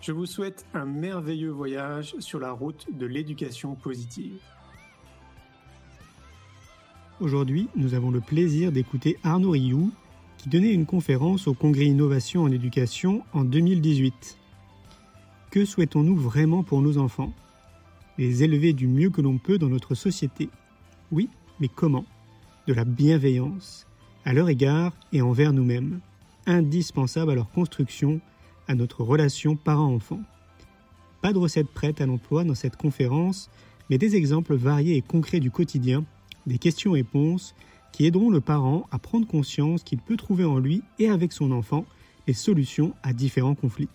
Je vous souhaite un merveilleux voyage sur la route de l'éducation positive. Aujourd'hui, nous avons le plaisir d'écouter Arnaud Rioux, qui donnait une conférence au Congrès Innovation en éducation en 2018. Que souhaitons-nous vraiment pour nos enfants? Les élever du mieux que l'on peut dans notre société. Oui, mais comment? De la bienveillance, à leur égard et envers nous-mêmes, indispensable à leur construction, à notre relation parent-enfant. Pas de recette prête à l'emploi dans cette conférence, mais des exemples variés et concrets du quotidien des questions-réponses qui aideront le parent à prendre conscience qu'il peut trouver en lui et avec son enfant les solutions à différents conflits.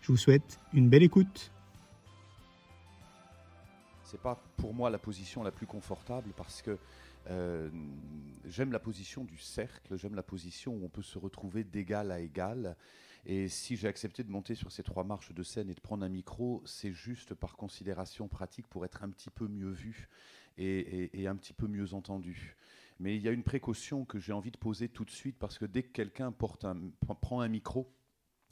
Je vous souhaite une belle écoute. C'est pas pour moi la position la plus confortable parce que euh, j'aime la position du cercle, j'aime la position où on peut se retrouver d'égal à égal. Et si j'ai accepté de monter sur ces trois marches de scène et de prendre un micro, c'est juste par considération pratique pour être un petit peu mieux vu et, un petit peu mieux entendu. Mais il y a une précaution que j'ai envie de poser tout de suite parce que dès que quelqu'un prend un micro,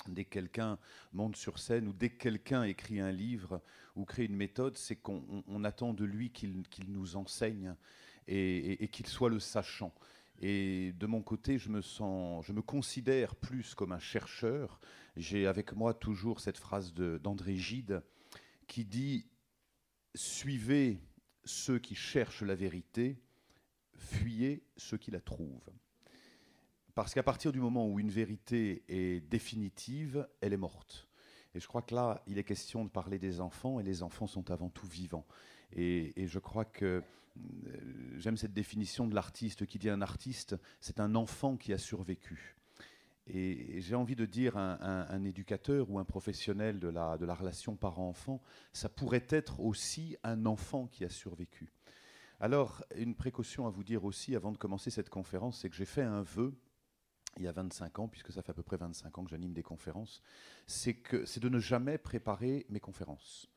dès que quelqu'un monte sur scène ou dès que quelqu'un écrit un livre ou crée une méthode, c'est qu'on attend de lui qu'il nous enseigne et, qu'il soit le sachant. Et de mon côté, je me sens, je me considère plus comme un chercheur. J'ai avec moi toujours cette phrase d'André Gide qui dit Suivez ceux qui cherchent la vérité, fuyez ceux qui la trouvent. Parce qu'à partir du moment où une vérité est définitive, elle est morte. Et je crois que là, il est question de parler des enfants, et les enfants sont avant tout vivants. Et, je crois que j'aime cette définition de l'artiste qui dit un artiste, c'est un enfant qui a survécu. Et, j'ai envie de dire un, un, éducateur ou un professionnel de la, de la relation parent-enfant, ça pourrait être aussi un enfant qui a survécu. Alors, une précaution à vous dire aussi avant de commencer cette conférence, c'est que j'ai fait un vœu il y a 25 ans, puisque ça fait à peu près 25 ans que j'anime des conférences, c'est de ne jamais préparer mes conférences.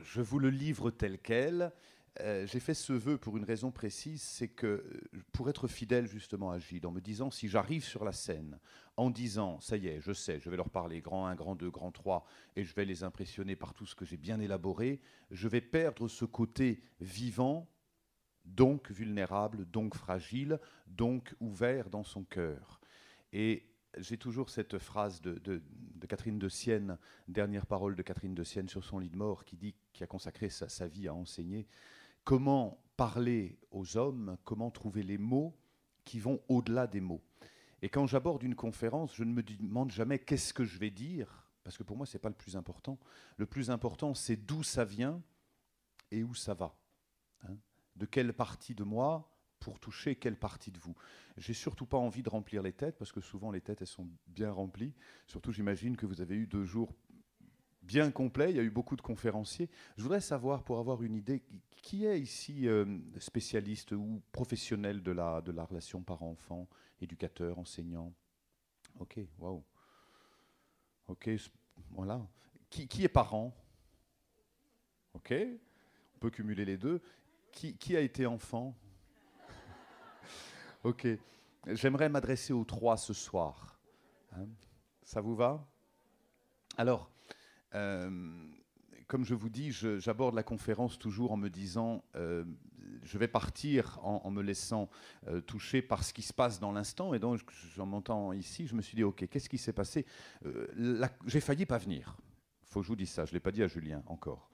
Je vous le livre tel quel, euh, j'ai fait ce vœu pour une raison précise, c'est que euh, pour être fidèle justement à Gilles, en me disant si j'arrive sur la scène en disant ça y est, je sais, je vais leur parler grand 1, grand 2, grand 3 et je vais les impressionner par tout ce que j'ai bien élaboré, je vais perdre ce côté vivant, donc vulnérable, donc fragile, donc ouvert dans son cœur. Et j'ai toujours cette phrase de, Catherine de Sienne, dernière parole de Catherine de Sienne sur son lit de mort, qui dit, qui a consacré sa vie à enseigner comment parler aux hommes, comment trouver les mots qui vont au-delà des mots. Et quand j'aborde une conférence, je ne me demande jamais qu'est-ce que je vais dire, parce que pour moi, ce n'est pas le plus important. Le plus important, c'est d'où ça vient et où ça va. Hein. de quelle partie de moi pour toucher quelle partie de vous. J'ai surtout pas envie de remplir les têtes, parce que souvent les têtes, elles sont bien remplies. Surtout, j'imagine que vous avez eu deux jours bien complet, il y a eu beaucoup de conférenciers. Je voudrais savoir, pour avoir une idée, qui est ici euh, spécialiste ou professionnel de la, de la relation parent-enfant, éducateur, enseignant? Ok, waouh. Ok, voilà. Qui, qui, est parent? Ok, on peut cumuler les deux. Qui, qui a été enfant? Ok, j'aimerais m'adresser aux trois ce soir. Hein? Ça vous va? Alors, comme je vous dis, j'aborde la conférence toujours en me disant, euh, je vais partir en, me laissant euh, toucher par ce qui se passe dans l'instant. Et donc, en montant ici, je me suis dit, OK, qu'est-ce qui s'est passé? J'ai failli pas venir. faut que je vous dise ça, je ne l'ai pas dit à Julien encore.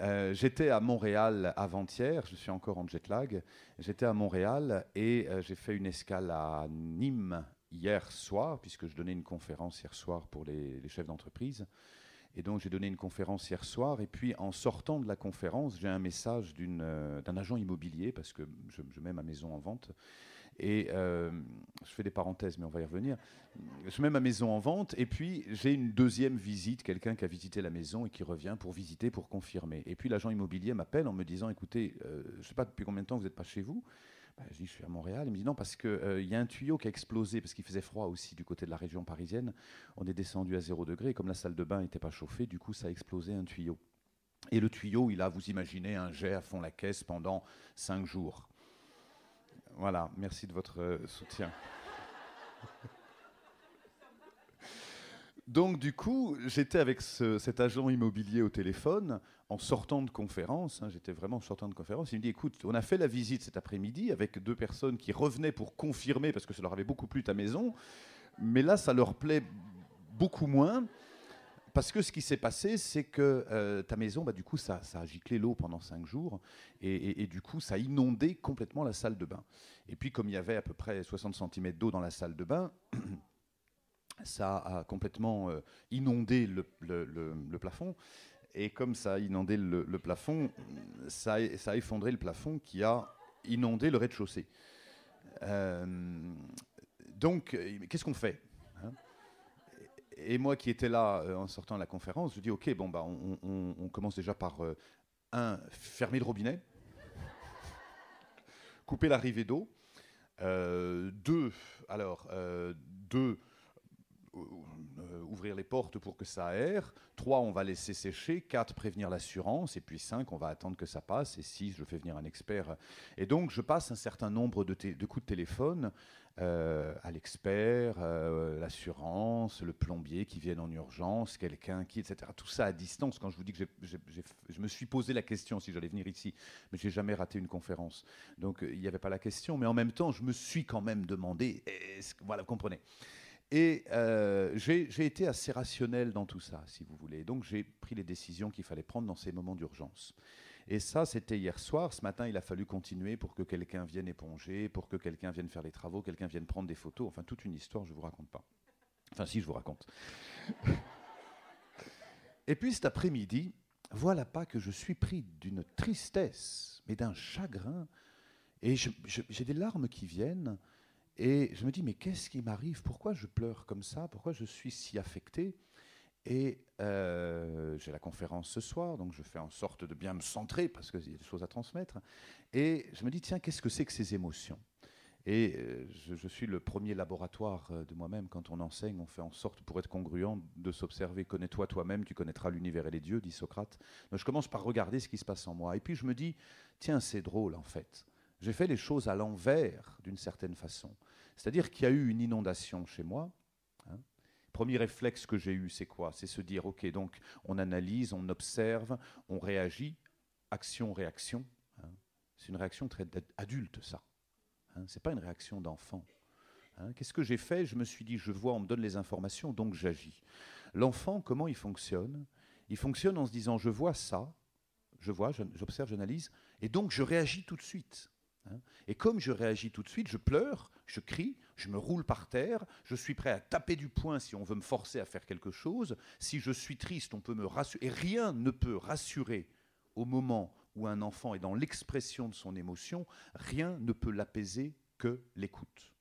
Euh, j'étais à Montréal avant-hier, je suis encore en jet lag. J'étais à Montréal et euh, j'ai fait une escale à Nîmes hier soir, puisque je donnais une conférence hier soir pour les, chefs d'entreprise. Et donc j'ai donné une conférence hier soir, et puis en sortant de la conférence, j'ai un message euh, d'un agent immobilier, parce que je, mets ma maison en vente, et euh, je fais des parenthèses, mais on va y revenir. Je mets ma maison en vente et puis j'ai une deuxième visite, quelqu'un qui a visité la maison et qui revient pour visiter, pour confirmer. Et puis l'agent immobilier m'appelle en me disant, écoutez, euh, je ne sais pas depuis combien de temps vous n'êtes pas chez vous. Ben, je dis, je suis à Montréal. Il me dit, non, parce qu'il euh, y a un tuyau qui a explosé, parce qu'il faisait froid aussi du côté de la région parisienne. On est descendu à 0 degré. Comme la salle de bain n'était pas chauffée, du coup, ça a explosé un tuyau. Et le tuyau, il a, vous imaginez, un jet à fond la caisse pendant 5 jours. Voilà, merci de votre euh, soutien. Donc du coup, j'étais avec cet agent immobilier au téléphone en sortant de conférence. Hein, j'étais vraiment en sortant de conférence. Il me dit, écoute, on a fait la visite cet après-midi avec deux personnes qui revenaient pour confirmer parce que ça leur avait beaucoup plu ta maison, mais là, ça leur plaît beaucoup moins. Parce que ce qui s'est passé, c'est que euh, ta maison, bah, du coup, ça, a giclé l'eau pendant cinq jours, et, du coup, ça a inondé complètement la salle de bain. Et puis, comme il y avait à peu près 60 cm d'eau dans la salle de bain, ça a complètement euh, inondé le, plafond. Et comme ça a inondé le, plafond, ça a, effondré le plafond qui a inondé le rez-de-chaussée. Euh, donc, qu'est-ce qu'on fait et moi qui étais là euh, en sortant de la conférence, je dis ok, bon, bah, on, commence déjà par euh, un, fermer le robinet, couper l'arrivée d'eau. Euh, deux, alors, deux, ouvrir les portes pour que ça aère. Trois, on va laisser sécher. Quatre, prévenir l'assurance. Et puis cinq, on va attendre que ça passe. Et six, je fais venir un expert. Et donc, je passe un certain nombre de, coups de téléphone euh, à l'expert, euh, l'assurance, le plombier qui viennent en urgence, quelqu'un qui, etc. Tout ça à distance. Quand je vous dis que je me suis posé la question si j'allais venir ici, mais j'ai jamais raté une conférence. Donc euh, il n'y avait pas la question, mais en même temps, je me suis quand même demandé, voilà, vous comprenez. Et j'ai été assez rationnel dans tout ça, si vous voulez. Donc j'ai pris les décisions qu'il fallait prendre dans ces moments d'urgence. Et ça, c'était hier soir. Ce matin, il a fallu continuer pour que quelqu'un vienne éponger, pour que quelqu'un vienne faire les travaux, quelqu'un vienne prendre des photos. Enfin, toute une histoire, je ne vous raconte pas. Enfin, si, je vous raconte. Et puis cet après-midi, voilà pas que je suis pris d'une tristesse, mais d'un chagrin. Et j'ai des larmes qui viennent. Et je me dis, mais qu'est-ce qui m'arrive? Pourquoi je pleure comme ça? Pourquoi je suis si affecté? Et euh, j'ai la conférence ce soir, donc je fais en sorte de bien me centrer parce qu'il y a des choses à transmettre. Et je me dis, tiens, qu'est-ce que c'est que ces émotions? Et euh, je, suis le premier laboratoire euh, de moi-même. Quand on enseigne, on fait en sorte, pour être congruent, de s'observer. Connais-toi toi-même, tu connaîtras l'univers et les dieux, dit Socrate. Je commence par regarder ce qui se passe en moi. Et puis je me dis, tiens, c'est drôle en fait. J'ai fait les choses à l'envers d'une certaine façon. C'est-à-dire qu'il y a eu une inondation chez moi Premier réflexe que j'ai eu, c'est quoi? C'est se dire, ok, donc on analyse, on observe, on réagit, action-réaction. Hein. C'est une réaction très adulte, ça. Hein. Ce n'est pas une réaction d'enfant. Hein. Qu'est-ce que j'ai fait? Je me suis dit, je vois, on me donne les informations, donc j'agis. L'enfant, comment il fonctionne? Il fonctionne en se disant, je vois ça, je vois, j'observe, j'analyse, et donc je réagis tout de suite. Et comme je réagis tout de suite, je pleure, je crie, je me roule par terre, je suis prêt à taper du poing si on veut me forcer à faire quelque chose. Si je suis triste, on peut me rassurer. Et rien ne peut rassurer au moment où un enfant est dans l'expression de son émotion, rien ne peut l'apaiser que l'écoute.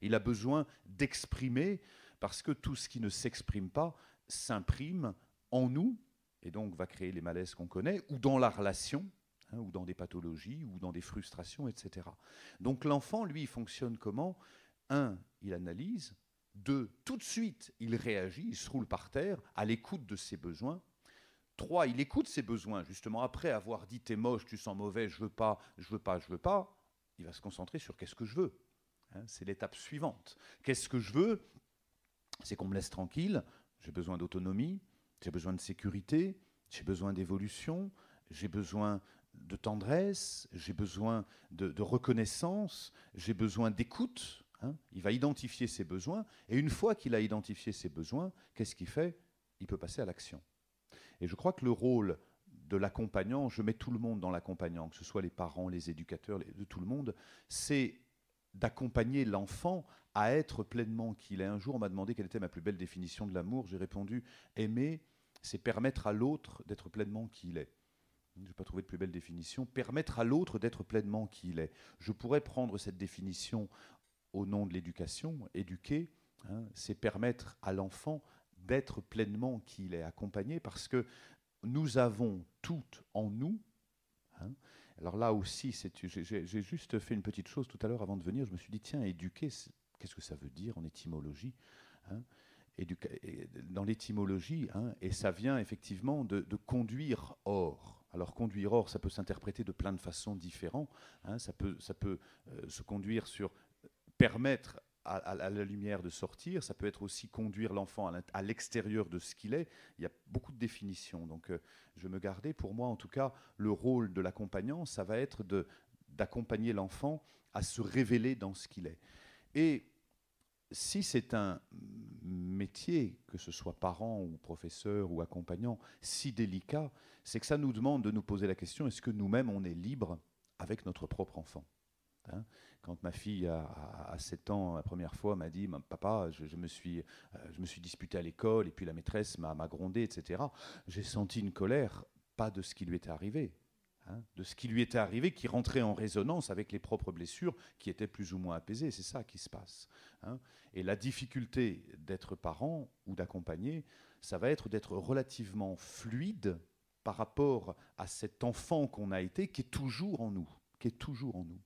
Il a besoin d'exprimer parce que tout ce qui ne s'exprime pas s'imprime en nous et donc va créer les malaises qu'on connaît ou dans la relation Hein, ou dans des pathologies, ou dans des frustrations, etc. Donc l'enfant, lui, il fonctionne comment? Un, il analyse. Deux, tout de suite, il réagit, il se roule par terre à l'écoute de ses besoins. Trois, il écoute ses besoins, justement, après avoir dit t'es moche, tu sens mauvais, je veux pas, je veux pas, je veux pas, il va se concentrer sur qu'est-ce que je veux. Hein, c'est l'étape suivante. Qu'est-ce que je veux? C'est qu'on me laisse tranquille, j'ai besoin d'autonomie, j'ai besoin de sécurité, j'ai besoin d'évolution, j'ai besoin de tendresse, j'ai besoin de, reconnaissance, j'ai besoin d'écoute. Hein. Il va identifier ses besoins, et une fois qu'il a identifié ses besoins, qu'est-ce qu'il fait? Il peut passer à l'action. Et je crois que le rôle de l'accompagnant, je mets tout le monde dans l'accompagnant, que ce soit les parents, les éducateurs, de tout le monde, c'est d'accompagner l'enfant à être pleinement qui il est. Un jour, on m'a demandé quelle était ma plus belle définition de l'amour. J'ai répondu aimer, c'est permettre à l'autre d'être pleinement qui il est. Je n'ai pas trouvé de plus belle définition. Permettre à l'autre d'être pleinement qui il est. Je pourrais prendre cette définition au nom de l'éducation. Éduquer, hein, c'est permettre à l'enfant d'être pleinement qui il est, accompagné, parce que nous avons tout en nous. Hein. Alors là aussi, j'ai juste fait une petite chose tout à l'heure avant de venir. Je me suis dit, tiens, éduquer, qu'est-ce que ça veut dire en étymologie hein? Dans l'étymologie, et ça vient effectivement de, conduire hors. Alors conduire hors, ça peut s'interpréter de plein de façons différentes. ça peut, ça peut euh, se conduire sur permettre à, la lumière de sortir, ça peut être aussi conduire l'enfant à l'extérieur de ce qu'il est. Il y a beaucoup de définitions. Donc euh, je me gardais, pour moi en tout cas, le rôle de l'accompagnant, ça va être d'accompagner l'enfant à se révéler dans ce qu'il est. Et si c'est un métier, que ce soit parent ou professeur ou accompagnant, si délicat, c'est que ça nous demande de nous poser la question, est-ce que nous-mêmes on est libre avec notre propre enfant hein? Quand ma fille, à, 7 ans, la première fois, m'a dit Papa, je, me suis, euh, je me suis disputé à l'école, et puis la maîtresse m'a grondé, etc. J'ai senti une colère, pas de ce qui lui était arrivé, hein, de ce qui lui était arrivé, qui rentrait en résonance avec les propres blessures, qui étaient plus ou moins apaisées. C'est ça qui se passe. Hein. Et la difficulté d'être parent ou d'accompagner, ça va être d'être relativement fluide par rapport à cet enfant qu'on a été, qui est toujours en nous, qui est toujours en nous.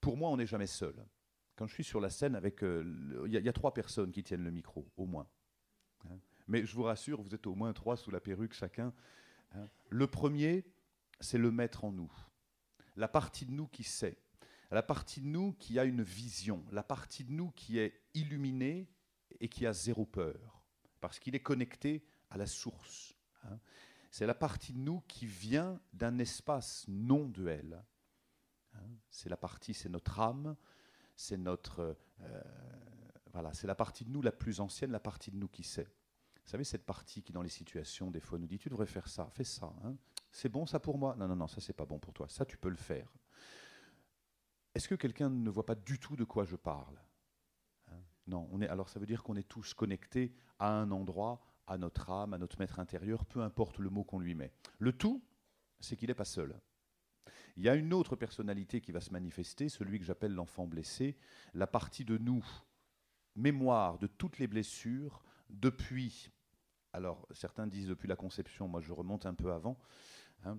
pour moi, on n'est jamais seul. Quand je suis sur la scène avec... Euh, il y, a trois personnes qui tiennent le micro, au moins. Mais je vous rassure, vous êtes au moins trois sous la perruque chacun. Hein. Le premier, c'est le maître en nous. La partie de nous qui sait. La partie de nous qui a une vision. La partie de nous qui est illuminée et qui a zéro peur. Parce qu'il est connecté à la source. Hein. C'est la partie de nous qui vient d'un espace non duel. Hein. c'est la partie, c'est notre âme, c'est notre, euh, voilà, c'est la partie de nous la plus ancienne, la partie de nous qui sait. Vous savez cette partie qui dans les situations des fois nous dit tu devrais faire ça, fais ça. Hein. c'est bon ça pour moi Non non non, ça c'est pas bon pour toi. Ça tu peux le faire. Est-ce que quelqu'un ne voit pas du tout de quoi je parle hein? Non, on est, alors ça veut dire qu'on est tous connectés à un endroit, à notre âme, à notre maître intérieur, peu importe le mot qu'on lui met. Le tout, c'est qu'il n'est pas seul. Il y a une autre personnalité qui va se manifester, celui que j'appelle l'enfant blessé, la partie de nous, mémoire de toutes les blessures depuis, alors certains disent depuis la conception, moi je remonte un peu avant, hein,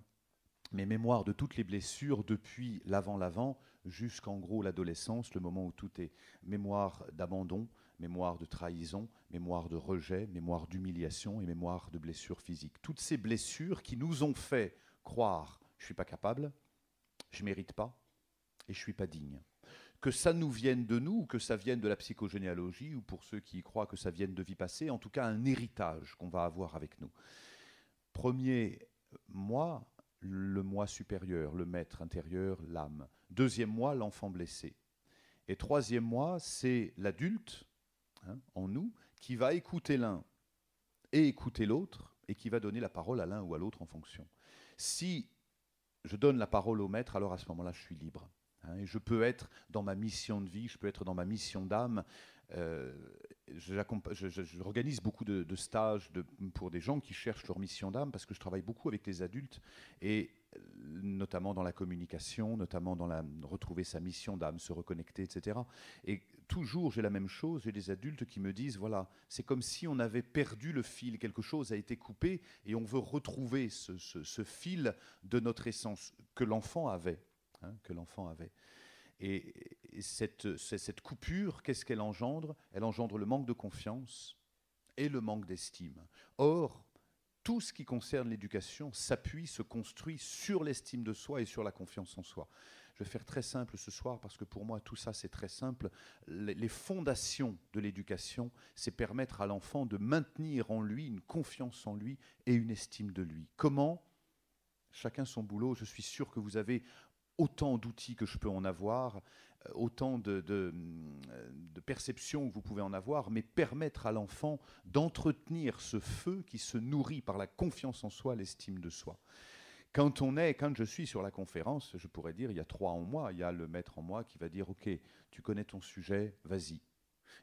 mais mémoire de toutes les blessures depuis l'avant-l'avant jusqu'en gros l'adolescence, le moment où tout est mémoire d'abandon, mémoire de trahison, mémoire de rejet, mémoire d'humiliation et mémoire de blessures physiques. Toutes ces blessures qui nous ont fait croire je ne suis pas capable, je mérite pas et je suis pas digne. Que ça nous vienne de nous, ou que ça vienne de la psychogénéalogie, ou pour ceux qui croient que ça vienne de vie passée, en tout cas un héritage qu'on va avoir avec nous. Premier moi, le moi supérieur, le maître intérieur, l'âme. Deuxième moi, l'enfant blessé. Et troisième moi, c'est l'adulte hein, en nous qui va écouter l'un et écouter l'autre et qui va donner la parole à l'un ou à l'autre en fonction. Si je donne la parole au maître, alors à ce moment-là, je suis libre. Hein, je peux être dans ma mission de vie, je peux être dans ma mission d'âme. Euh, J'organise beaucoup de, stages pour des gens qui cherchent leur mission d'âme parce que je travaille beaucoup avec les adultes et euh, notamment dans la communication, notamment dans la retrouver sa mission d'âme, se reconnecter, etc. Et toujours j'ai la même chose, j'ai des adultes qui me disent voilà, c'est comme si on avait perdu le fil, quelque chose a été coupé et on veut retrouver ce, fil de notre essence que l'enfant avait, hein, que l'enfant avait. Et, cette, cette coupure, qu'est-ce qu'elle engendre? Elle engendre le manque de confiance et le manque d'estime. Or, tout ce qui concerne l'éducation s'appuie, se construit sur l'estime de soi et sur la confiance en soi. Je vais faire très simple ce soir parce que pour moi tout ça c'est très simple. Les fondations de l'éducation, c'est permettre à l'enfant de maintenir en lui une confiance en lui et une estime de lui. Comment? Chacun son boulot. Je suis sûr que vous avez autant d'outils que je peux en avoir. autant de, de, de perceptions que vous pouvez en avoir, mais permettre à l'enfant d'entretenir ce feu qui se nourrit par la confiance en soi, l'estime de soi. Quand on est, quand je suis sur la conférence, je pourrais dire, il y a trois en moi, il y a le maître en moi qui va dire, ok, tu connais ton sujet, vas-y,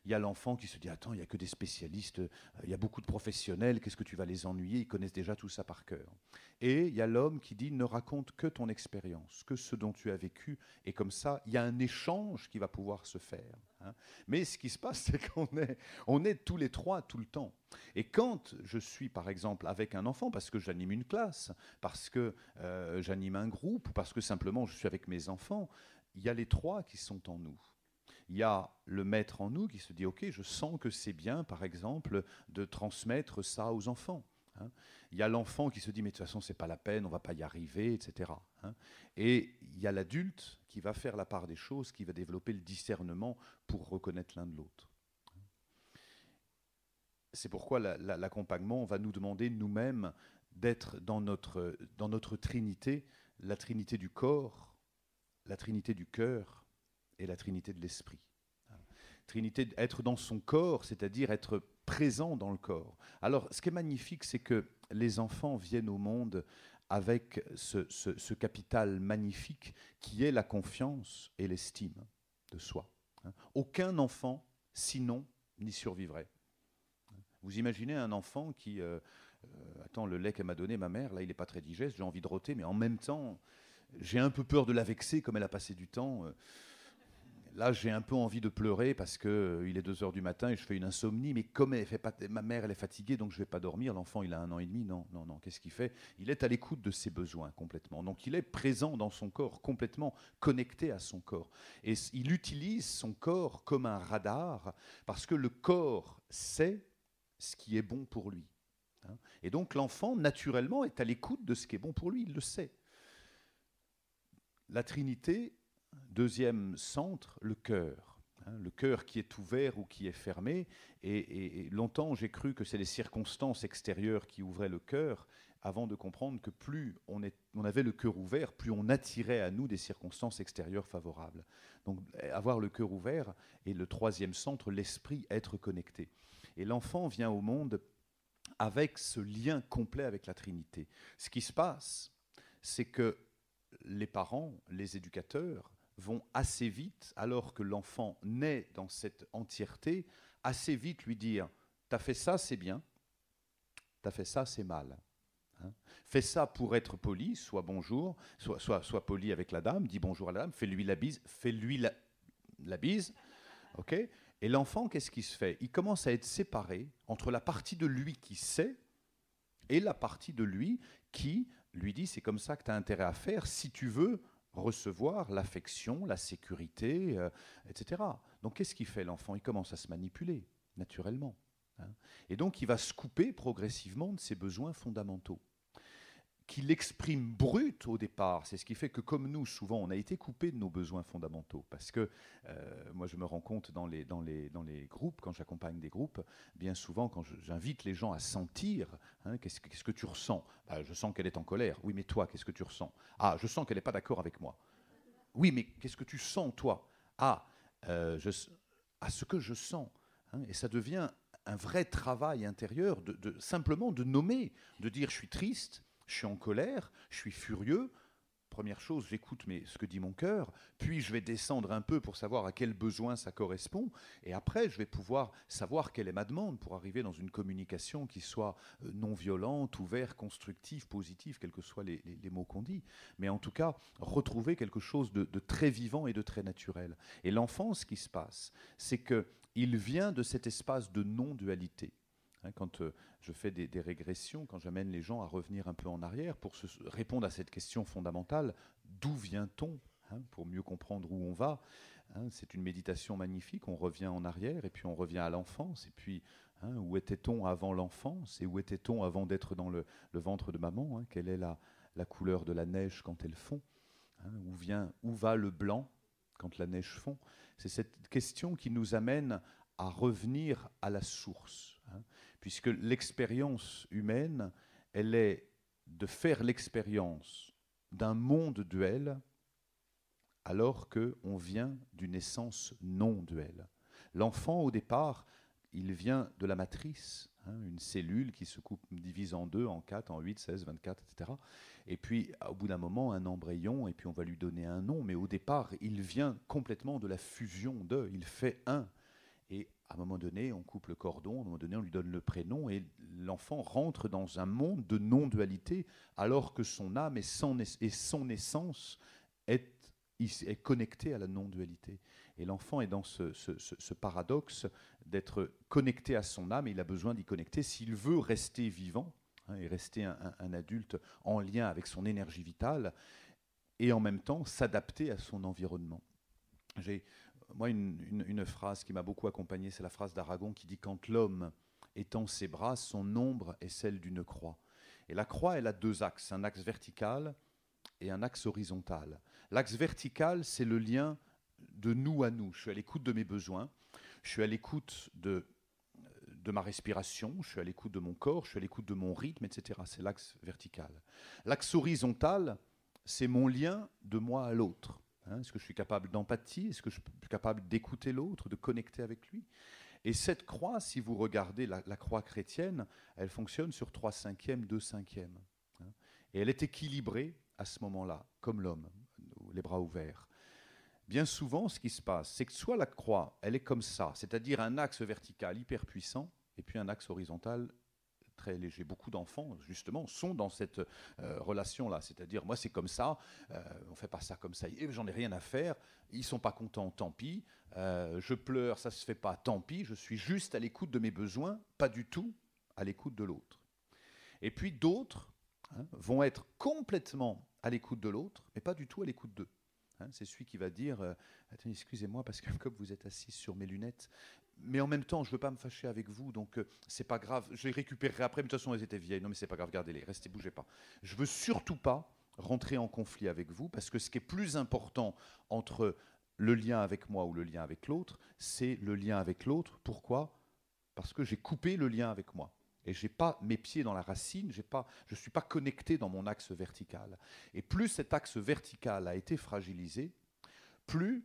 il y a l'enfant qui se dit Attends, il n'y a que des spécialistes, euh, il y a beaucoup de professionnels, qu'est-ce que tu vas les ennuyer? Ils connaissent déjà tout ça par cœur. Et il y a l'homme qui dit Ne raconte que ton expérience, que ce dont tu as vécu. Et comme ça, il y a un échange qui va pouvoir se faire. Hein. Mais ce qui se passe, c'est qu'on est, on est tous les trois tout le temps. Et quand je suis, par exemple, avec un enfant, parce que j'anime une classe, parce que euh, j'anime un groupe, ou parce que simplement je suis avec mes enfants, il y a les trois qui sont en nous il y a le maître en nous qui se dit, OK, je sens que c'est bien, par exemple, de transmettre ça aux enfants. Hein. Il y a l'enfant qui se dit, mais de toute façon, c'est pas la peine, on va pas y arriver, etc. Hein. Et il y a l'adulte qui va faire la part des choses, qui va développer le discernement pour reconnaître l'un de l'autre. C'est pourquoi l'accompagnement va nous demander nous-mêmes d'être dans notre, dans notre trinité, la trinité du corps, la trinité du cœur et la Trinité de l'Esprit. Trinité, être dans son corps, c'est-à-dire être présent dans le corps. Alors, ce qui est magnifique, c'est que les enfants viennent au monde avec ce, capital magnifique qui est la confiance et l'estime de soi. Aucun enfant, sinon, n'y survivrait. Vous imaginez un enfant qui... Euh, euh, attends, le lait qu'elle m'a donné, ma mère, là, il n'est pas très digeste, j'ai envie de roter, mais en même temps, j'ai un peu peur de la vexer, comme elle a passé du temps. Euh, Là, j'ai un peu envie de pleurer parce qu'il euh, est 2 heures du matin et je fais une insomnie. Mais comme fait ma mère, elle est fatiguée, donc je ne vais pas dormir. L'enfant, il a un an et demi. Non, non, non. Qu'est-ce qu'il fait? Il est à l'écoute de ses besoins complètement. Donc, il est présent dans son corps, complètement connecté à son corps. Et il utilise son corps comme un radar parce que le corps sait ce qui est bon pour lui. Hein. Et donc, l'enfant, naturellement, est à l'écoute de ce qui est bon pour lui. Il le sait. La Trinité Deuxième centre, le cœur. Hein, le cœur qui est ouvert ou qui est fermé. Et, longtemps, j'ai cru que c'est les circonstances extérieures qui ouvraient le cœur, avant de comprendre que plus on, on avait le cœur ouvert, plus on attirait à nous des circonstances extérieures favorables. Donc avoir le cœur ouvert et le troisième centre, l'esprit, être connecté. Et l'enfant vient au monde avec ce lien complet avec la Trinité. Ce qui se passe, c'est que les parents, les éducateurs, vont assez vite, alors que l'enfant naît dans cette entièreté, assez vite lui dire T'as fait ça, c'est bien, t'as fait ça, c'est mal. Hein. fais ça pour être poli, soit bonjour, soit, soit, poli avec la dame, dis bonjour à la dame, fais-lui la bise, fais-lui la, la bise. ok Et l'enfant, qu'est-ce qui se fait? Il commence à être séparé entre la partie de lui qui sait et la partie de lui qui lui dit c'est comme ça que tu as intérêt à faire si tu veux recevoir l'affection, la sécurité, euh, etc. Donc qu'est-ce qu'il fait l'enfant? Il commence à se manipuler, naturellement. Hein. Et donc il va se couper progressivement de ses besoins fondamentaux qu'il exprime brut au départ. C'est ce qui fait que, comme nous, souvent, on a été coupé de nos besoins fondamentaux. Parce que euh, moi, je me rends compte dans les, dans les, dans les groupes, quand j'accompagne des groupes, bien souvent, quand j'invite les gens à sentir, hein, qu'est-ce, que tu ressens? Bah, Je sens qu'elle est en colère. Oui, mais toi, qu'est-ce que tu ressens? Ah, je sens qu'elle n'est pas d'accord avec moi. Oui, mais qu'est-ce que tu sens, toi? Ah, euh, à ce que je sens. Hein, et ça devient un vrai travail intérieur de, de, simplement de nommer, de dire je suis triste, je suis en colère, je suis furieux. Première chose, j'écoute ce que dit mon cœur, puis je vais descendre un peu pour savoir à quel besoin ça correspond, et après je vais pouvoir savoir quelle est ma demande pour arriver dans une communication qui soit euh, non violente, ouverte, constructive, positive, quels que soient les, mots qu'on dit, mais en tout cas retrouver quelque chose de, très vivant et de très naturel. Et l'enfant, ce qui se passe, c'est qu'il vient de cet espace de non-dualité. Hein, quand euh, je fais des, régressions, quand j'amène les gens à revenir un peu en arrière pour répondre à cette question fondamentale, d'où vient-on hein, Pour mieux comprendre où on va. Hein, c'est une méditation magnifique, on revient en arrière et puis on revient à l'enfance. Et puis, où était-on avant l'enfance et où était-on avant d'être dans le, ventre de maman Quelle est la, la, couleur de la neige quand elle fond où, vient, où va le blanc quand la neige fond C'est cette question qui nous amène à revenir à la source puisque l'expérience humaine, elle est de faire l'expérience d'un monde duel alors qu'on vient d'une essence non duelle. L'enfant, au départ, il vient de la matrice, hein, une cellule qui se coupe, divise en deux, en quatre, en huit, 16, 24, etc. Et puis, au bout d'un moment, un embryon, et puis on va lui donner un nom, mais au départ, il vient complètement de la fusion de, il fait un. À un moment donné, on coupe le cordon, à un moment donné, on lui donne le prénom, et l'enfant rentre dans un monde de non-dualité, alors que son âme et son, essence est, est connectée à la non-dualité. Et l'enfant est dans ce, paradoxe d'être connecté à son âme, et il a besoin d'y connecter s'il veut rester vivant hein, et rester un, adulte en lien avec son énergie vitale, et en même temps s'adapter à son environnement. J'ai moi une, phrase qui m'a beaucoup accompagné, c'est la phrase d'Aragon qui dit quand l'homme étend ses bras, son ombre est celle d'une croix. Et la croix, elle a deux axes, un axe vertical et un axe horizontal. L'axe vertical, c'est le lien de nous à nous. Je suis à l'écoute de mes besoins, je suis à l'écoute de, de ma respiration, je suis à l'écoute de mon corps, je suis à l'écoute de mon rythme, etc. C'est l'axe vertical. L'axe horizontal, c'est mon lien de moi à l'autre. Hein. Est-ce que je suis capable d'empathie? Est-ce que je suis capable d'écouter l'autre, de connecter avec lui? Et cette croix, si vous regardez la, croix chrétienne, elle fonctionne sur 3 cinquièmes, 2 cinquièmes. Hein. Et elle est équilibrée à ce moment-là, comme l'homme, les bras ouverts bien souvent, ce qui se passe, c'est que soit la croix, elle est comme ça, c'est-à-dire un axe vertical hyper puissant, et puis un axe horizontal très léger. Beaucoup d'enfants, justement, sont dans cette euh, relation-là. C'est-à-dire, moi, c'est comme ça, euh, on fait pas ça comme ça, et j'en ai rien à faire, ils sont pas contents, tant pis, euh, je pleure, ça se fait pas, tant pis, je suis juste à l'écoute de mes besoins, pas du tout à l'écoute de l'autre. Et puis d'autres hein, vont être complètement à l'écoute de l'autre, mais pas du tout à l'écoute d'eux. Hein, c'est celui qui va dire euh, excusez-moi parce que comme vous êtes assis sur mes lunettes, mais en même temps, je ne veux pas me fâcher avec vous, donc euh, c'est pas grave. Je les récupérerai après. Mais de toute façon, elles étaient vieilles. Non, mais c'est pas grave. Gardez-les. Restez, bougez pas. Je veux surtout pas rentrer en conflit avec vous parce que ce qui est plus important entre le lien avec moi ou le lien avec l'autre, c'est le lien avec l'autre. Pourquoi? Parce que j'ai coupé le lien avec moi et j'ai pas mes pieds dans la racine, pas, je ne suis pas connecté dans mon axe vertical. Et plus cet axe vertical a été fragilisé, plus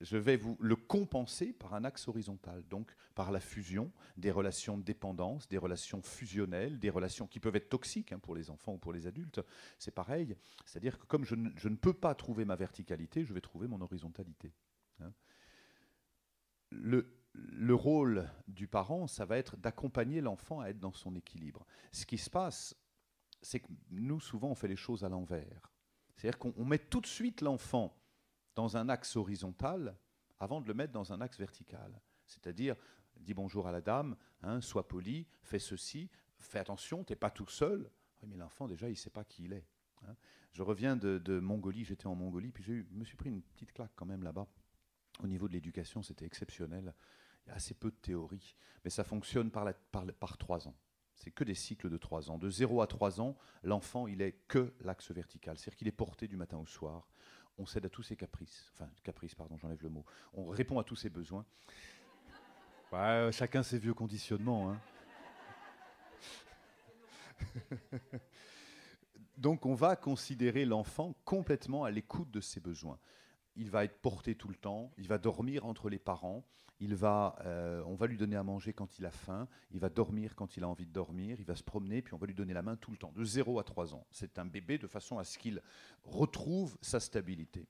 je vais vous le compenser par un axe horizontal, donc par la fusion des relations de dépendance, des relations fusionnelles, des relations qui peuvent être toxiques hein, pour les enfants ou pour les adultes. C'est pareil, c'est-à-dire que comme je ne, peux pas trouver ma verticalité, je vais trouver mon horizontalité. Hein. Le, le rôle du parent, ça va être d'accompagner l'enfant à être dans son équilibre. Ce qui se passe, c'est que nous, souvent, on fait les choses à l'envers. C'est-à-dire qu'on met tout de suite l'enfant dans un axe horizontal avant de le mettre dans un axe vertical. C'est-à-dire, dis bonjour à la dame, hein, sois poli, fais ceci, fais attention, tu n'es pas tout seul. mais l'enfant, déjà, il ne sait pas qui il est. Hein. Je reviens de, Mongolie, j'étais en Mongolie, puis je me suis pris une petite claque quand même là-bas. Au niveau de l'éducation, c'était exceptionnel. Il y a assez peu de théorie, mais ça fonctionne par, trois ans. C'est que des cycles de trois ans. De 0 à 3 ans, l'enfant, il est que l'axe vertical. C'est-à-dire qu'il est porté du matin au soir. On cède à tous ses caprices. Enfin, caprices, pardon, j'enlève le mot. On répond à tous ses besoins. chacun ses vieux conditionnements. Hein. Donc on va considérer l'enfant complètement à l'écoute de ses besoins il va être porté tout le temps, il va dormir entre les parents, euh, on va lui donner à manger quand il a faim, il va dormir quand il a envie de dormir, il va se promener, puis on va lui donner la main tout le temps, de 0 à 3 ans. C'est un bébé de façon à ce qu'il retrouve sa stabilité.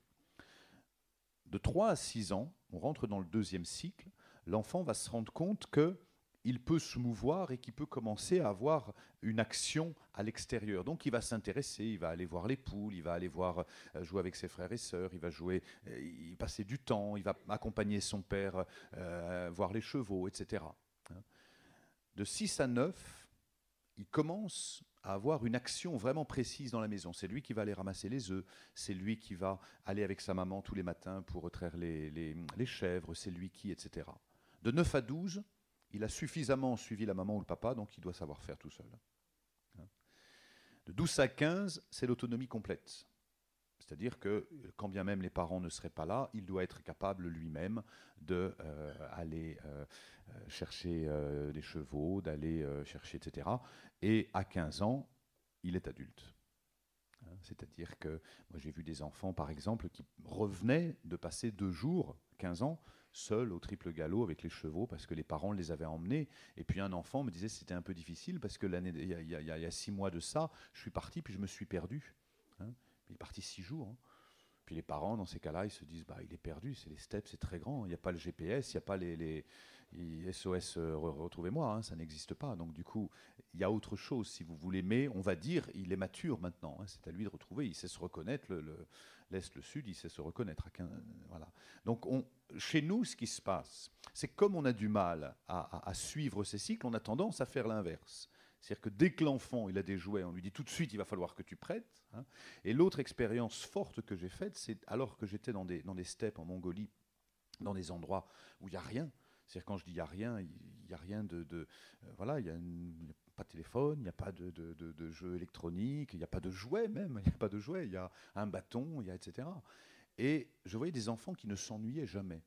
De 3 à 6 ans, on rentre dans le deuxième cycle, l'enfant va se rendre compte que il peut se mouvoir et qu'il peut commencer à avoir une action à l'extérieur. Donc il va s'intéresser, il va aller voir les poules, il va aller voir euh, jouer avec ses frères et sœurs, il va jouer, euh, il passer du temps, il va accompagner son père, euh, voir les chevaux, etc. Hein. De 6 à 9, il commence à avoir une action vraiment précise dans la maison. C'est lui qui va aller ramasser les œufs, c'est lui qui va aller avec sa maman tous les matins pour retraire les, les chèvres, c'est lui qui, etc. De 9 à 12, il a suffisamment suivi la maman ou le papa, donc il doit savoir faire tout seul. Hein. De 12 à 15, c'est l'autonomie complète. C'est-à-dire que quand bien même les parents ne seraient pas là, il doit être capable lui-même d'aller euh, euh, euh, chercher des chevaux, d'aller chercher, etc. Et à 15 ans, il est adulte. Hein, C'est-à-dire que moi j'ai vu des enfants, par exemple, qui revenaient de passer deux jours, 15 ans, seuls au triple galop avec les chevaux parce que les parents les avaient emmenés. Et puis un enfant me disait c'était un peu difficile parce que l'année, il y, a- six mois de ça, je suis parti puis je me suis perdu. hein. Il est parti six jours. hein. Puis les parents, dans ces cas-là, ils se disent bah, il est perdu, c'est les steppes, c'est très grand, il n'y a pas le GPS, il n'y a pas les, SOS, euh, re- retrouvez-moi, hein, ça n'existe pas. Donc du coup, il y a autre chose, si vous voulez, mais on va dire il est mature maintenant, hein, c'est à lui de retrouver, il sait se reconnaître, le- le- l'Est, le, Sud, il sait se reconnaître. à quin- voilà. Donc on, chez nous, ce qui se passe, c'est comme on a du mal à, suivre ces cycles, on a tendance à faire l'inverse. C'est-à-dire que dès que l'enfant il a des jouets, on lui dit tout de suite il va falloir que tu prêtes. hein. Et l'autre expérience forte que j'ai faite, c'est alors que j'étais dans des, dans des steppes en Mongolie, dans des endroits où il n'y a rien. C'est-à-dire quand je dis il n'y a rien, il n'y a rien de... de- euh, voilà, il n'y a, une- y pas de téléphone, il n'y a pas de, de, de- jeu électronique, il n'y a pas de jouets même, il n'y a pas de jouets, il y a un bâton, il y a etc. Et je voyais des enfants qui ne s'ennuyaient jamais,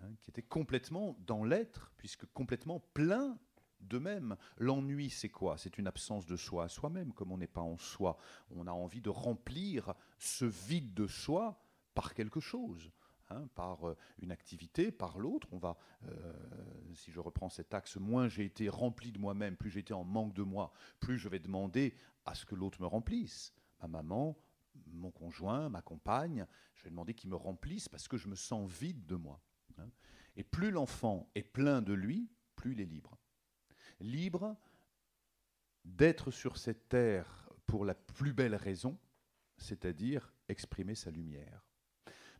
hein, qui étaient complètement dans l'être, puisque complètement pleins d'eux-mêmes. L'ennui, c'est quoi? C'est une absence de soi à soi-même, comme on n'est pas en soi. On a envie de remplir ce vide de soi par quelque chose. Hein, par euh, une activité, par l'autre. On va, euh, si je reprends cet axe, moins j'ai été rempli de moi-même, plus été en manque de moi, plus je vais demander à ce que l'autre me remplisse. Ma maman, mon conjoint, ma compagne, je vais demander qu'ils me remplissent parce que je me sens vide de moi. hein. Et plus l'enfant est plein de lui, plus il est libre. Libre d'être sur cette terre pour la plus belle raison, c'est-à-dire exprimer sa lumière.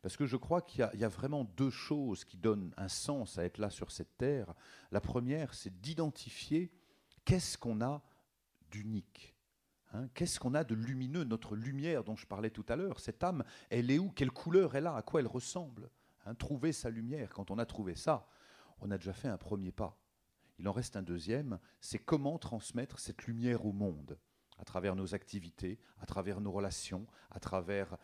Parce que je crois qu'il y, a- vraiment deux choses qui donnent un sens à être là sur cette terre. La première, c'est d'identifier qu'est-ce qu'on a d'unique. Hein, Qu'est-ce qu'on a de lumineux, notre lumière dont je parlais tout à l'heure Cette âme, elle est où? Quelle couleur elle a? À quoi elle ressemble? Hein, Trouver sa lumière. Quand on a trouvé ça, on a déjà fait un premier pas. Il en reste un deuxième, c'est comment transmettre cette lumière au monde, à travers nos activités, à travers nos relations, à travers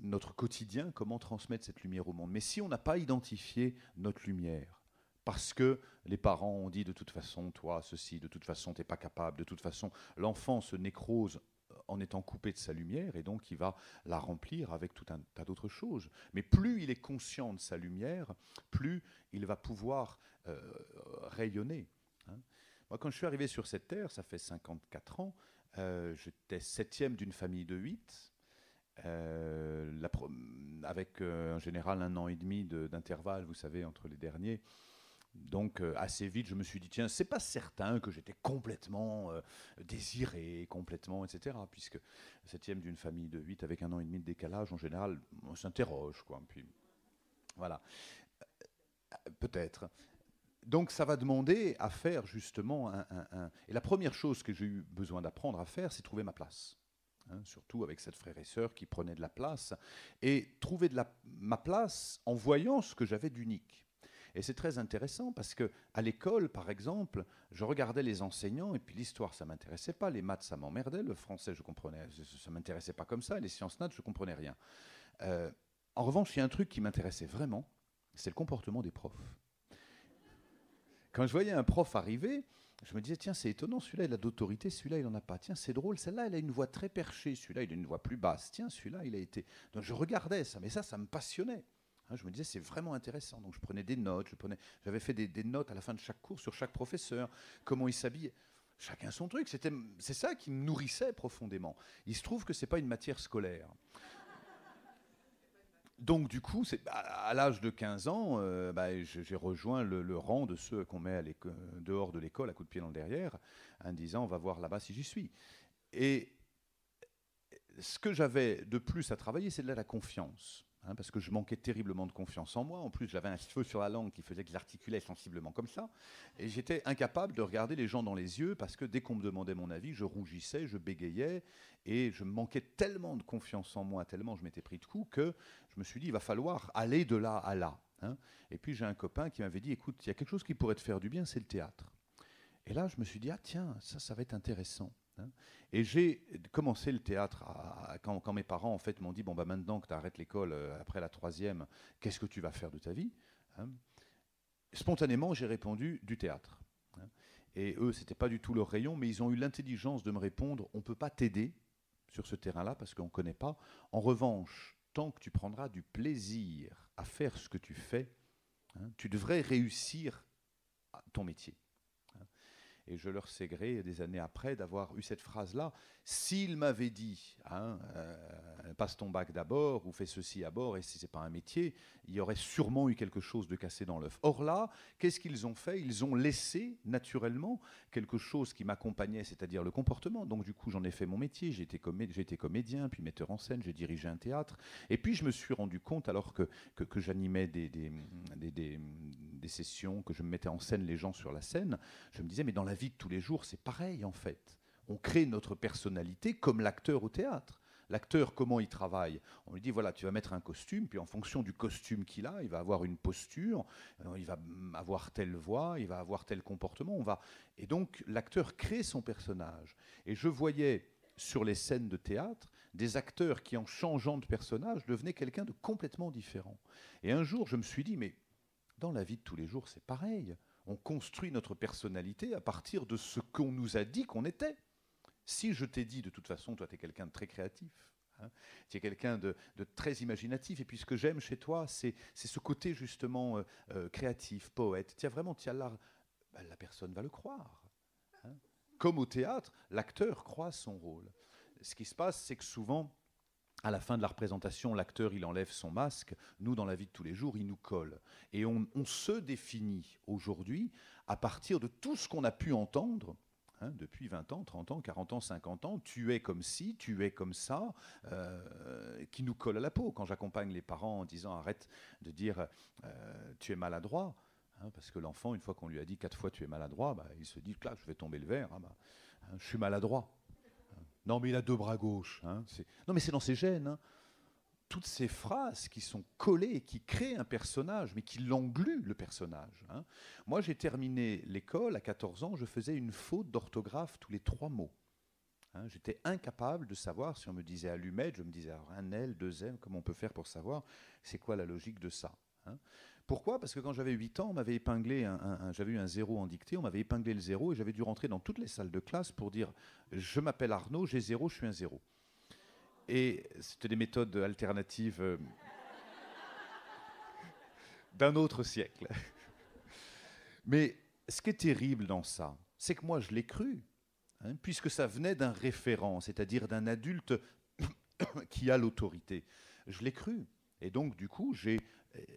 notre quotidien, comment transmettre cette lumière au monde. Mais si on n'a pas identifié notre lumière, parce que les parents ont dit de toute façon, toi, ceci, de toute façon, tu n'es pas capable, de toute façon, l'enfant se nécrose euh, en étant coupé de sa lumière et donc il va la remplir avec tout un tas d'autres choses. Mais plus il est conscient de sa lumière, plus il va pouvoir euh, rayonner. hein. Moi, quand je suis arrivé sur cette terre, ça fait 54 ans, euh, j'étais septième d'une famille de huit, pro- avec euh, en général un an et demi de- d'intervalle, vous savez, entre les derniers. Donc euh, assez vite, je me suis dit tiens, c'est pas certain que j'étais complètement euh, désiré, complètement, etc. Puisque septième d'une famille de 8 avec un an et demi de décalage, en général, on s'interroge, quoi. Puis voilà, Euh, peut-être. Donc ça va demander à faire justement un- Et la première chose que j'ai eu besoin d'apprendre à faire, c'est trouver ma place. Hein, surtout avec cette frère et sœur qui prenait de la place. Et trouver ma place en voyant ce que j'avais d'unique. Et c'est très intéressant parce que à l'école, par exemple, je regardais les enseignants et puis l'histoire, ça m'intéressait pas, les maths, ça m'emmerdait, le français, je comprenais, ça m'intéressait pas comme ça, les sciences nat, je comprenais rien. Euh, en revanche, il y a un truc qui m'intéressait vraiment, c'est le comportement des profs. Quand je voyais un prof arriver, je me disais, tiens, c'est étonnant, celui-là, il a d'autorité, celui-là, il n'en a pas. Tiens, c'est drôle, celle-là, elle a une voix très perchée, celui-là, il a une voix plus basse. Tiens, celui-là, il a été. Donc je regardais ça, mais ça, ça me passionnait. Hein, je me disais, c'est vraiment intéressant. Donc je prenais des notes, je prenais, j'avais fait des, des notes à la fin de chaque cours sur chaque professeur, comment il s'habillait. Chacun son truc. C'était, c'est ça qui me nourrissait profondément. Il se trouve que c'est pas une matière scolaire. Donc du coup, c'est, à, l'âge de 15 ans, euh, bah, j'ai rejoint le, rang de ceux qu'on met dehors de l'école à coup de pied dans le derrière, en disant on va voir là-bas si j'y suis. Et ce que j'avais de plus à travailler, c'est de la confiance. Hein, parce que je manquais terriblement de confiance en moi. En plus, j'avais un cheveu sur la langue qui faisait que j'articulais sensiblement comme ça. Et j'étais incapable de regarder les gens dans les yeux parce que dès qu'on me demandait mon avis, je rougissais, je bégayais et je manquais tellement de confiance en moi, tellement je m'étais pris de coups que je me suis dit, il va falloir aller de là à là. hein. Et puis j'ai un copain qui m'avait dit, écoute, il y a quelque chose qui pourrait te faire du bien, c'est le théâtre. Et là, je me suis dit, ah tiens, ça, ça va être intéressant. Hein. Et j'ai commencé le théâtre quand, mes parents en fait m'ont dit, bon bah maintenant que tu arrêtes l'école euh, après la troisième, qu'est-ce que tu vas faire de ta vie hein Spontanément, j'ai répondu du théâtre. hein. Et eux, c'était pas du tout leur rayon, mais ils ont eu l'intelligence de me répondre, on peut pas t'aider, sur ce terrain-là parce qu'on ne connaît pas. En revanche, tant que tu prendras du plaisir à faire ce que tu fais, tu devrais réussir ton métier. Et je leur sais gré des années après d'avoir eu cette phrase-là. S'ils m'avaient dit, hein, euh, passe ton bac d'abord ou fais ceci à bord, et si ce n'est pas un métier, il y aurait sûrement eu quelque chose de cassé dans l'œuf. Or là, qu'est-ce qu'ils ont fait? Ils ont laissé naturellement quelque chose qui m'accompagnait, c'est-à-dire le comportement. Donc du coup, j'en ai fait mon métier. J'ai été, comédien, puis metteur en scène, j'ai dirigé un théâtre. Et puis je me suis rendu compte, alors que, que, j'animais des, des, des, des sessions, que je me mettais en scène les gens sur la scène, je me disais, mais dans la vie de tous les jours, c'est pareil en fait. On crée notre personnalité comme l'acteur au théâtre. L'acteur, comment il travaille? On lui dit, voilà, tu vas mettre un costume, puis en fonction du costume qu'il a, il va avoir une posture, euh, il va avoir telle voix, il va avoir tel comportement. On va... Et donc, l'acteur crée son personnage. Et je voyais sur les scènes de théâtre des acteurs qui, en changeant de personnage, devenaient quelqu'un de complètement différent. Et un jour, je me suis dit, mais dans la vie de tous les jours, c'est pareil on construit notre personnalité à partir de ce qu'on nous a dit qu'on était. Si je t'ai dit, de toute façon, toi, tu es quelqu'un de très créatif, hein, tu es quelqu'un de, très imaginatif, et puis ce que j'aime chez toi, c'est ce côté justement euh, euh, créatif, poète. As vraiment, as l'art, ben, la personne va le croire. Hein. Comme au théâtre, l'acteur croit son rôle. Ce qui se passe, c'est que souvent, à la fin de la représentation, l'acteur, il enlève son masque. Nous, dans la vie de tous les jours, il nous colle. Et on, se définit aujourd'hui à partir de tout ce qu'on a pu entendre. Hein, depuis 20 ans, 30 ans, 40 ans, 50 ans, tu es comme ci, tu es comme ça, euh, qui nous colle à la peau. Quand j'accompagne les parents en disant arrête de dire euh, tu es maladroit, hein, parce que l'enfant, une fois qu'on lui a dit quatre fois tu es maladroit, bah, il se dit je vais tomber le verre, ah bah, hein, je suis maladroit. Non, mais il a deux bras gauches. Non, mais c'est dans ses gènes. Hein. Toutes ces phrases qui sont collées et qui créent un personnage, mais qui l'engluent, le personnage. Hein. Moi, j'ai terminé l'école à 14 ans, je faisais une faute d'orthographe tous les trois mots. J'étais incapable de savoir si on me disait allumette, je me disais un L, deux M, comment on peut faire pour savoir c'est quoi la logique de ça. Pourquoi? Parce que quand j'avais 8 ans, on m'avait épinglé, j'avais eu un zéro en dictée, on m'avait épinglé le zéro et j'avais dû rentrer dans toutes les salles de classe pour dire je m'appelle Arnaud, j'ai zéro, je suis un zéro. Et c'était des méthodes alternatives euh, d'un autre siècle. Mais ce qui est terrible dans ça, c'est que moi je l'ai cru, hein, puisque ça venait d'un référent, c'est-à-dire d'un adulte qui a l'autorité. Je l'ai cru. Et donc, du coup, j'ai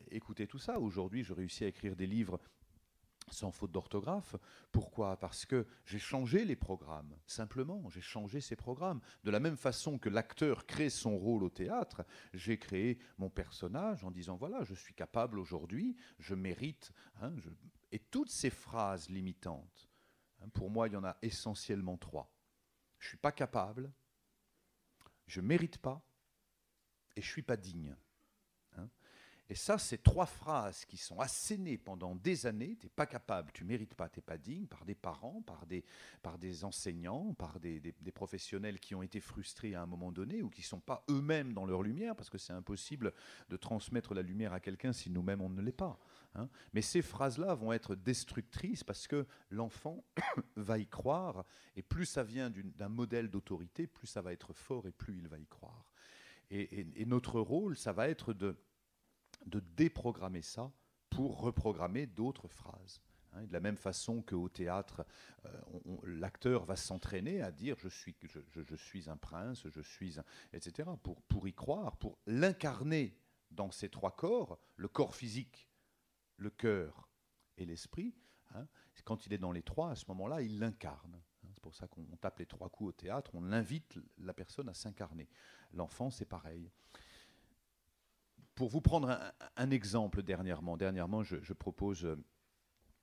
écouter tout ça. Aujourd'hui, je réussis à écrire des livres sans faute d'orthographe. Pourquoi? Parce que j'ai changé les programmes, simplement, j'ai changé ces programmes. De la même façon que l'acteur crée son rôle au théâtre, j'ai créé mon personnage en disant, voilà, je suis capable aujourd'hui, je mérite. Hein, et toutes ces phrases limitantes, hein, pour moi, il y en a essentiellement trois. Je ne suis pas capable, je ne mérite pas, et je ne suis pas digne. Et ça, c'est trois phrases qui sont assénées pendant des années. Tu n'es pas capable, tu mérites pas, tu n'es pas digne, par des parents, par des, par des enseignants, par des, professionnels qui ont été frustrés à un moment donné ou qui ne sont pas eux-mêmes dans leur lumière, parce que c'est impossible de transmettre la lumière à quelqu'un si nous-mêmes on ne l'est pas. Hein. Mais ces phrases-là vont être destructrices parce que l'enfant va y croire, et plus ça vient d'un modèle d'autorité, plus ça va être fort et plus il va y croire. et notre rôle, ça va être de de déprogrammer ça pour reprogrammer d'autres phrases. Hein, de la même façon qu'au théâtre, euh, l'acteur va s'entraîner à dire je suis, je, suis un prince, je suis un, etc. Pour, pour y croire, pour l'incarner dans ces trois corps, le corps physique, le cœur et l'esprit. Hein, quand il est dans les trois, à ce moment-là, il l'incarne. Hein, c'est pour ça qu'on tape les trois coups au théâtre, on invite la personne à s'incarner. L'enfant, c'est pareil pour vous prendre un, exemple dernièrement, dernièrement, je, propose euh,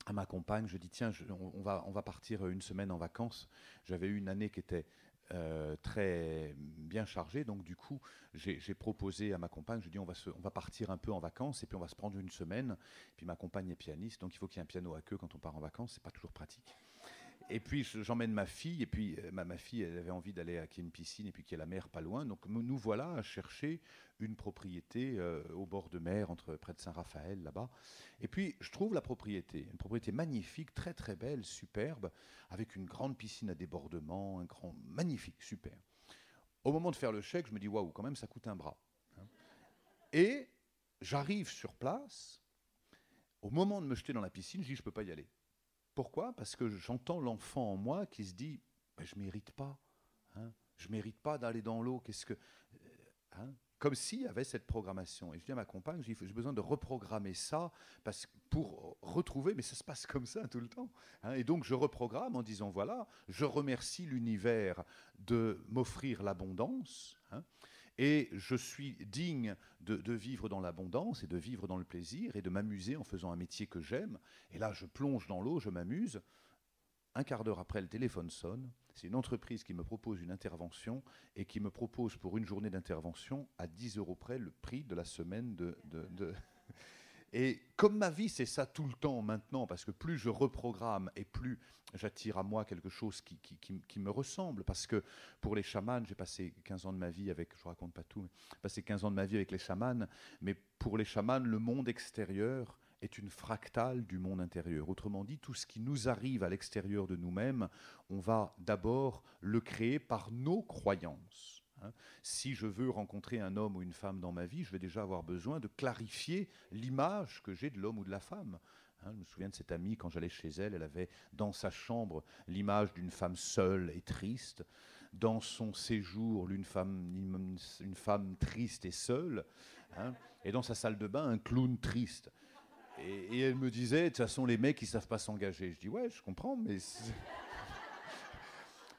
à ma compagne, je dis tiens, on, va, on va partir une semaine en vacances. J'avais eu une année qui était euh, très bien chargée, donc du coup, j'ai proposé à ma compagne, je dis on va, on va partir un peu en vacances et puis on va se prendre une semaine. Puis ma compagne est pianiste, donc il faut qu'il y ait un piano à queue quand on part en vacances, c'est pas toujours pratique et puis j'emmène ma fille, et puis euh, ma, fille, elle avait envie d'aller à ait une piscine et puis qu'il y ait la mer pas loin. Donc nous voilà à chercher une propriété euh, au bord de mer, entre près de Saint-Raphaël, là-bas. Et puis je trouve la propriété, une propriété magnifique, très très belle, superbe, avec une grande piscine à débordement, un grand, magnifique, super. Au moment de faire le chèque, je me dis waouh, quand même, ça coûte un bras. hein. Et j'arrive sur place. Au moment de me jeter dans la piscine, je dis je peux pas y aller. Pourquoi? Parce que j'entends l'enfant en moi qui se dit Ben, je mérite pas. hein. je mérite pas d'aller dans l'eau. Qu'est-ce que euh, hein comme s'il y avait cette programmation. Et je dis à ma compagne, j'ai besoin de reprogrammer ça parce pour retrouver, mais ça se passe comme ça tout le temps. hein. et donc je reprogramme en disant, voilà, je remercie l'univers de m'offrir l'abondance. Et je suis digne de, vivre dans l'abondance et de vivre dans le plaisir et de m'amuser en faisant un métier que j'aime. Et là, je plonge dans l'eau, je m'amuse. Un quart d'heure après, le téléphone sonne. C'est une entreprise qui me propose une intervention et qui me propose pour une journée d'intervention à 10 euros près le prix de la semaine de- Et comme ma vie, c'est ça tout le temps maintenant, parce que plus je reprogramme et plus j'attire à moi quelque chose qui, me ressemble. Parce que pour les chamans, j'ai passé 15 ans de ma vie avec, je raconte pas tout, mais passé 15 ans de ma vie avec les chamans, mais pour les chamans, le monde extérieur est une fractale du monde intérieur. Autrement dit, tout ce qui nous arrive à l'extérieur de nous-mêmes, on va d'abord le créer par nos croyances. Hein. Si je veux rencontrer un homme ou une femme dans ma vie, je vais déjà avoir besoin de clarifier l'image que j'ai de l'homme ou de la femme. Hein, je me souviens de cette amie, quand j'allais chez elle, elle avait dans sa chambre l'image d'une femme seule et triste. Dans son séjour, une femme, une femme triste et seule. hein. et dans sa salle de bain, un clown triste. Et, et elle me disait, de toute façon, les mecs, ils savent pas s'engager. Je dis, ouais, je comprends, mais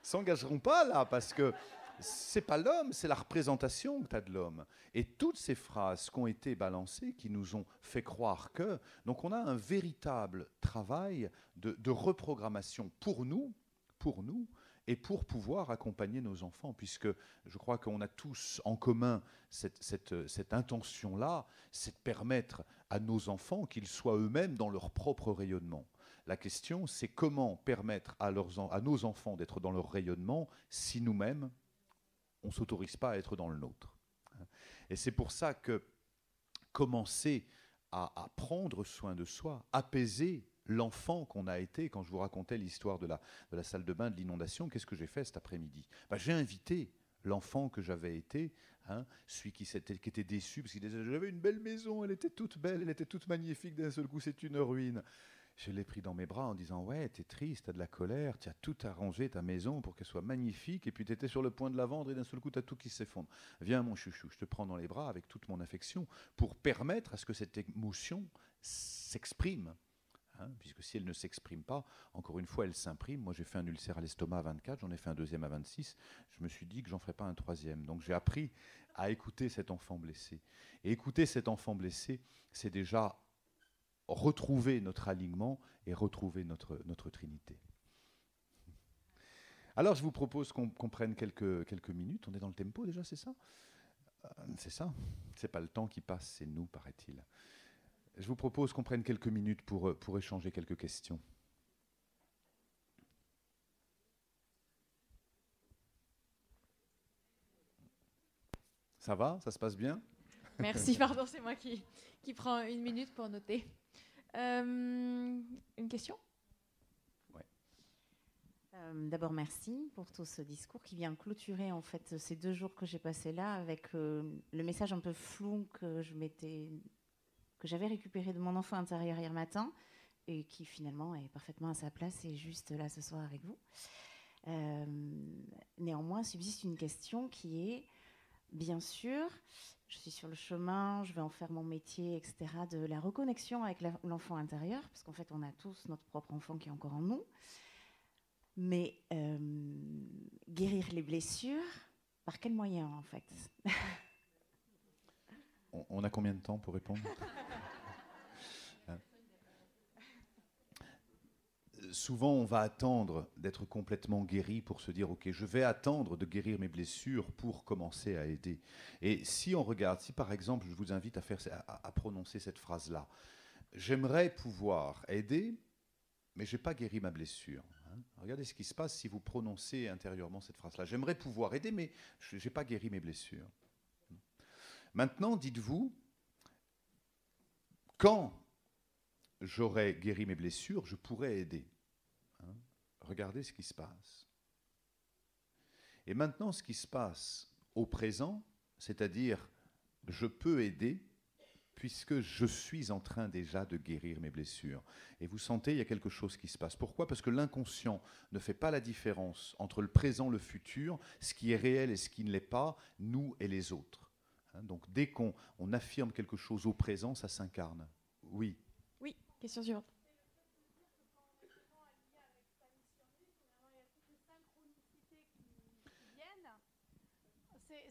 s'engageront pas là, parce que c'est pas l'homme, c'est la représentation que tu as de l'homme. Et toutes ces phrases qui ont été balancées, qui nous ont fait croire que. Donc on a un véritable travail de, reprogrammation pour nous, pour nous, et pour pouvoir accompagner nos enfants, puisque je crois qu'on a tous en commun cette, intention-là, c'est de permettre à nos enfants qu'ils soient eux-mêmes dans leur propre rayonnement. La question, c'est comment permettre à nos enfants d'être dans leur rayonnement si nous-mêmes, on s'autorise pas à être dans le nôtre. Et c'est pour ça que commencer à, prendre soin de soi, apaiser l'enfant qu'on a été, quand je vous racontais l'histoire de la, de la salle de bain, de l'inondation, qu'est-ce que j'ai fait cet après-midi? Ben, J'ai invité l'enfant que j'avais été, hein, celui qui, s'était- qui était déçu, parce qu'il disait J'avais une belle maison, elle était toute belle, elle était toute magnifique, d'un seul coup, c'est une ruine. Je l'ai pris dans mes bras en disant Ouais, t'es triste, t'as de la colère, tu as tout arrangé ta maison pour qu'elle soit magnifique, et puis tu étais sur le point de la vendre, et d'un seul coup, tu as tout qui s'effondre. Viens, mon chouchou, je te prends dans les bras avec toute mon affection pour permettre à ce que cette émotion s'exprime. hein, puisque si elle ne s'exprime pas, encore une fois, elle s'imprime. Moi, j'ai fait un ulcère à l'estomac à 24, j'en ai fait un deuxième à 26. Je me suis dit que j'en ferais pas un troisième. Donc, j'ai appris à écouter cet enfant blessé. Et écouter cet enfant blessé, c'est déjà retrouver notre alignement et retrouver notre, Trinité. Alors, je vous propose qu'on prenne quelques, minutes. On est dans le tempo déjà, c'est ça? Euh, C'est ça. C'est pas le temps qui passe, c'est nous, paraît-il. Je vous propose qu'on prenne quelques minutes pour, euh, échanger quelques questions. Ça va? Ça se passe bien? Merci, pardon, c'est moi qui prends une minute pour noter. Euh, une question? Euh, D'abord, merci pour tout ce discours qui vient clôturer en fait ces deux jours que j'ai passés là avec euh, le message un peu flou que je m'étais que j'avais récupéré de mon enfant intérieur hier matin et qui finalement est parfaitement à sa place et juste là ce soir avec vous. Euh, néanmoins, subsiste une question qui est, bien sûr, je suis sur le chemin, je vais en faire mon métier, etc., de la reconnexion avec l'enfant intérieur, parce qu'en fait, on a tous notre propre enfant qui est encore en nous. Mais euh, guérir les blessures, par quel moyen en fait? On, on a combien de temps pour répondre Hein Euh, Souvent, on va attendre d'être complètement guéri pour se dire, OK, je vais attendre de guérir mes blessures pour commencer à aider. Et si on regarde, si par exemple, je vous invite à, faire, à, prononcer cette phrase-là, j'aimerais pouvoir aider, mais je n'ai pas guéri ma blessure. hein. Regardez ce qui se passe si vous prononcez intérieurement cette phrase-là. J'aimerais pouvoir aider, mais je n'ai pas guéri mes blessures. Maintenant, dites-vous, quand j'aurai guéri mes blessures, je pourrai aider. Regardez ce qui se passe. Et maintenant, ce qui se passe au présent, c'est-à-dire je peux aider puisque je suis en train déjà de guérir mes blessures. Et vous sentez, il y a quelque chose qui se passe. Pourquoi? Parce que l'inconscient ne fait pas la différence entre le présent le futur, ce qui est réel et ce qui ne l'est pas, nous et les autres. Hein, donc dès qu'on affirme quelque chose au présent, ça s'incarne. Oui? Oui, question suivante.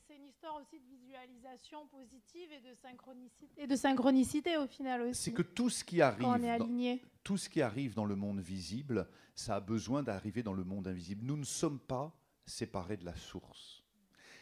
c'est une histoire aussi de visualisation positive et de synchronicité, et de synchronicité au final aussi. C'est que tout ce qui arrive, dans, tout ce qui arrive dans le monde visible, ça a besoin d'arriver dans le monde invisible. Nous ne sommes pas séparés de la source.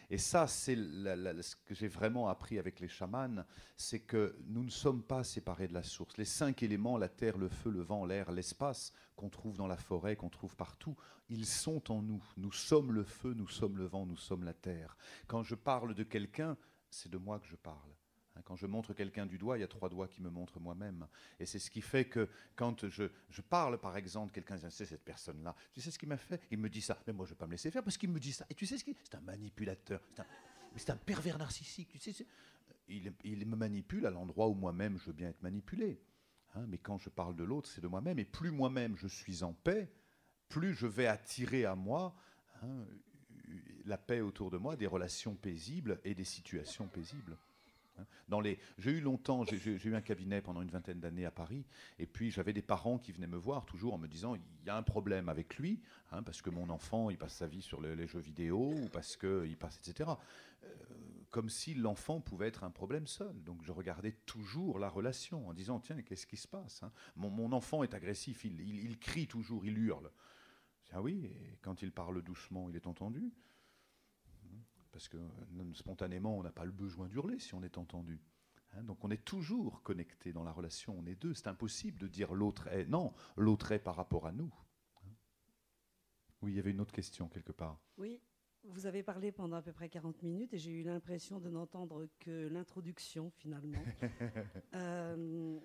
Et ça, c'est ce que j'ai vraiment appris avec les chamans, c'est que nous ne sommes pas séparés de la source. Les cinq éléments, la terre, le feu, le vent, l'air, l'espace, qu'on trouve dans la forêt, qu'on trouve partout, ils sont en nous. Nous sommes le feu, nous sommes le vent, nous sommes la terre. Quand je parle de quelqu'un, c'est de moi que je parle. Hein, quand je montre quelqu'un du doigt, il y a trois doigts qui me montrent moi-même. Et c'est ce qui fait que quand je, parle, par exemple, quelqu'un dit, c'est cette personne-là, tu sais ce qu'il m'a fait? Il me dit ça. Mais moi, je ne vais pas me laisser faire parce qu'il me dit ça. Et tu sais ce qu'il C'est un manipulateur. C'est un, pervers narcissique. Tu sais, il, il, me manipule à l'endroit où moi-même je veux bien être manipulé. Hein, mais quand je parle de l'autre, c'est de moi-même. Et plus moi-même je suis en paix, plus je vais attirer à moi hein, la paix autour de moi, des relations paisibles et des situations paisibles. Hein. Dans les, j'ai eu longtemps, j'ai, eu un cabinet pendant une vingtaine d'années à Paris, et puis j'avais des parents qui venaient me voir toujours en me disant il y a un problème avec lui, hein, parce que mon enfant il passe sa vie sur les, jeux vidéo ou parce que il passe etc. Euh, comme si l'enfant pouvait être un problème seul. Donc je regardais toujours la relation en disant tiens qu'est-ce qui se passe hein. mon, enfant est agressif, il, crie toujours, il hurle. Ah oui, quand il parle doucement, il est entendu parce que spontanément, on n'a pas le besoin d'hurler si on est entendu. Hein. donc on est toujours connecté dans la relation, on est deux. C'est impossible de dire l'autre est. Non, l'autre est par rapport à nous. Hein. Oui, il y avait une autre question quelque part. Oui, vous avez parlé pendant à peu près 40 minutes et j'ai eu l'impression de n'entendre que l'introduction finalement. Euh,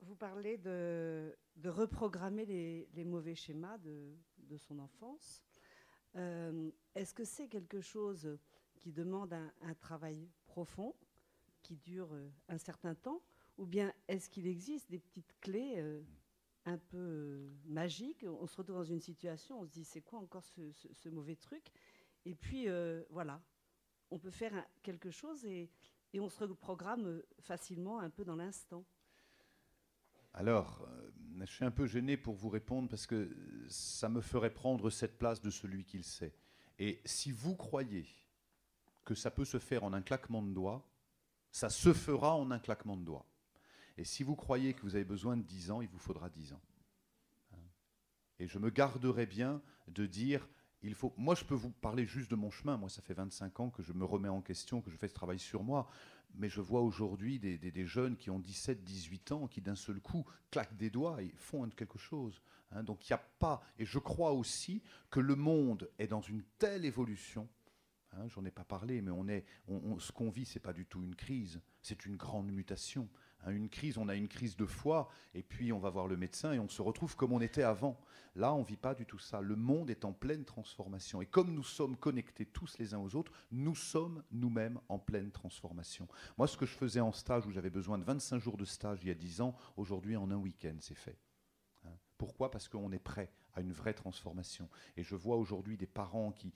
vous parlez de, reprogrammer les, mauvais schémas de, de son enfance. Euh, est-ce que c'est quelque chose qui demande un, travail profond, qui dure euh, un certain temps, ou bien est-ce qu'il existe des petites clés euh, un peu magiques? On se retrouve dans une situation, on se dit c'est quoi encore ce, mauvais truc? Et puis voilà, on peut faire quelque chose et, et on se reprogramme facilement un peu dans l'instant. Alors, je suis un peu gêné pour vous répondre parce que ça me ferait prendre cette place de celui qu'il sait. Et si vous croyez que ça peut se faire en un claquement de doigts, ça se fera en un claquement de doigts. Et si vous croyez que vous avez besoin de 10 ans, il vous faudra 10 ans. Et je me garderai bien de dire, il faut. Moi, je peux vous parler juste de mon chemin. Moi, ça fait 25 ans que je me remets en question, que je fais ce travail sur moi mais je vois aujourd'hui des, jeunes qui ont 17, 18 ans, qui d'un seul coup claquent des doigts et font quelque chose. Hein. Donc il n'y a pas, et je crois aussi que le monde est dans une telle évolution. Hein, j'en ai pas parlé, mais on est, ce qu'on vit, c'est pas du tout une crise, c'est une grande mutation. Une crise, on a une crise de foi, et puis on va voir le médecin et on se retrouve comme on était avant. Là, on ne vit pas du tout ça. Le monde est en pleine transformation. Et comme nous sommes connectés tous les uns aux autres, nous sommes nous-mêmes en pleine transformation. Moi, ce que je faisais en stage, où j'avais besoin de 25 jours de stage il y a 10 ans, aujourd'hui, en un week-end, c'est fait. Hein. Pourquoi? Parce qu'on est prêt à une vraie transformation. Et je vois aujourd'hui des parents qui...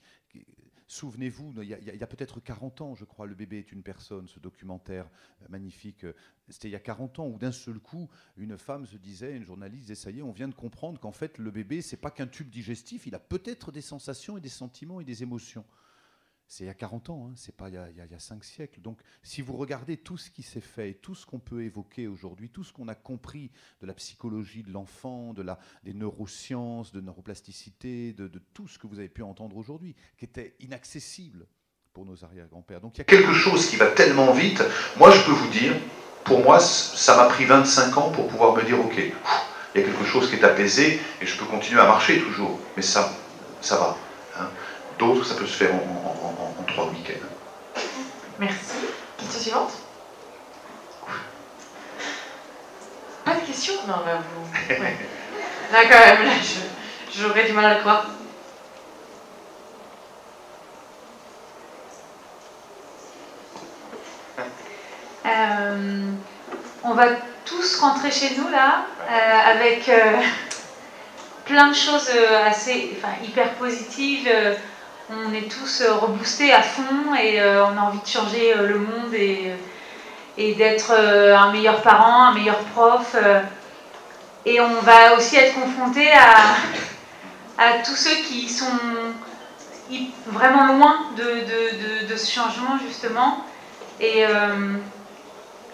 Souvenez-vous, il y a, peut-être 40 ans, je crois, Le bébé est une personne, ce documentaire euh, magnifique. Euh, c'était il y a 40 ans où d'un seul coup, une femme se disait, une journaliste disait, ça y est, on vient de comprendre qu'en fait, le bébé, c'est pas qu'un tube digestif, il a peut-être des sensations et des sentiments et des émotions. C'est il y a 40 ans, hein, c'est pas il y, a, il, 5 siècles. Donc si vous regardez tout ce qui s'est fait, tout ce qu'on peut évoquer aujourd'hui, tout ce qu'on a compris de la psychologie de l'enfant, de la, des neurosciences, de neuroplasticité, de, tout ce que vous avez pu entendre aujourd'hui, qui était inaccessible pour nos arrière-grands-pères. Donc il y a quelque chose qui va tellement vite. Moi, je peux vous dire, pour moi, ça m'a pris 25 ans pour pouvoir me dire, ok, il y a quelque chose qui est apaisé et je peux continuer à marcher toujours. Mais ça, ça va. D'autres, ça peut se faire en, trois week-ends. Merci. Question suivante Pas de questions Non, là, vous. Là, quand même, là, j'aurais du mal à croire. Euh, on va tous rentrer chez nous là, euh, avec euh, plein de choses assez, enfin, hyper positives. On est tous reboostés à fond et on a envie de changer le monde et, d'être un meilleur parent, un meilleur prof. Et on va aussi être confronté à, tous ceux qui sont vraiment loin de, ce changement, justement. Et euh,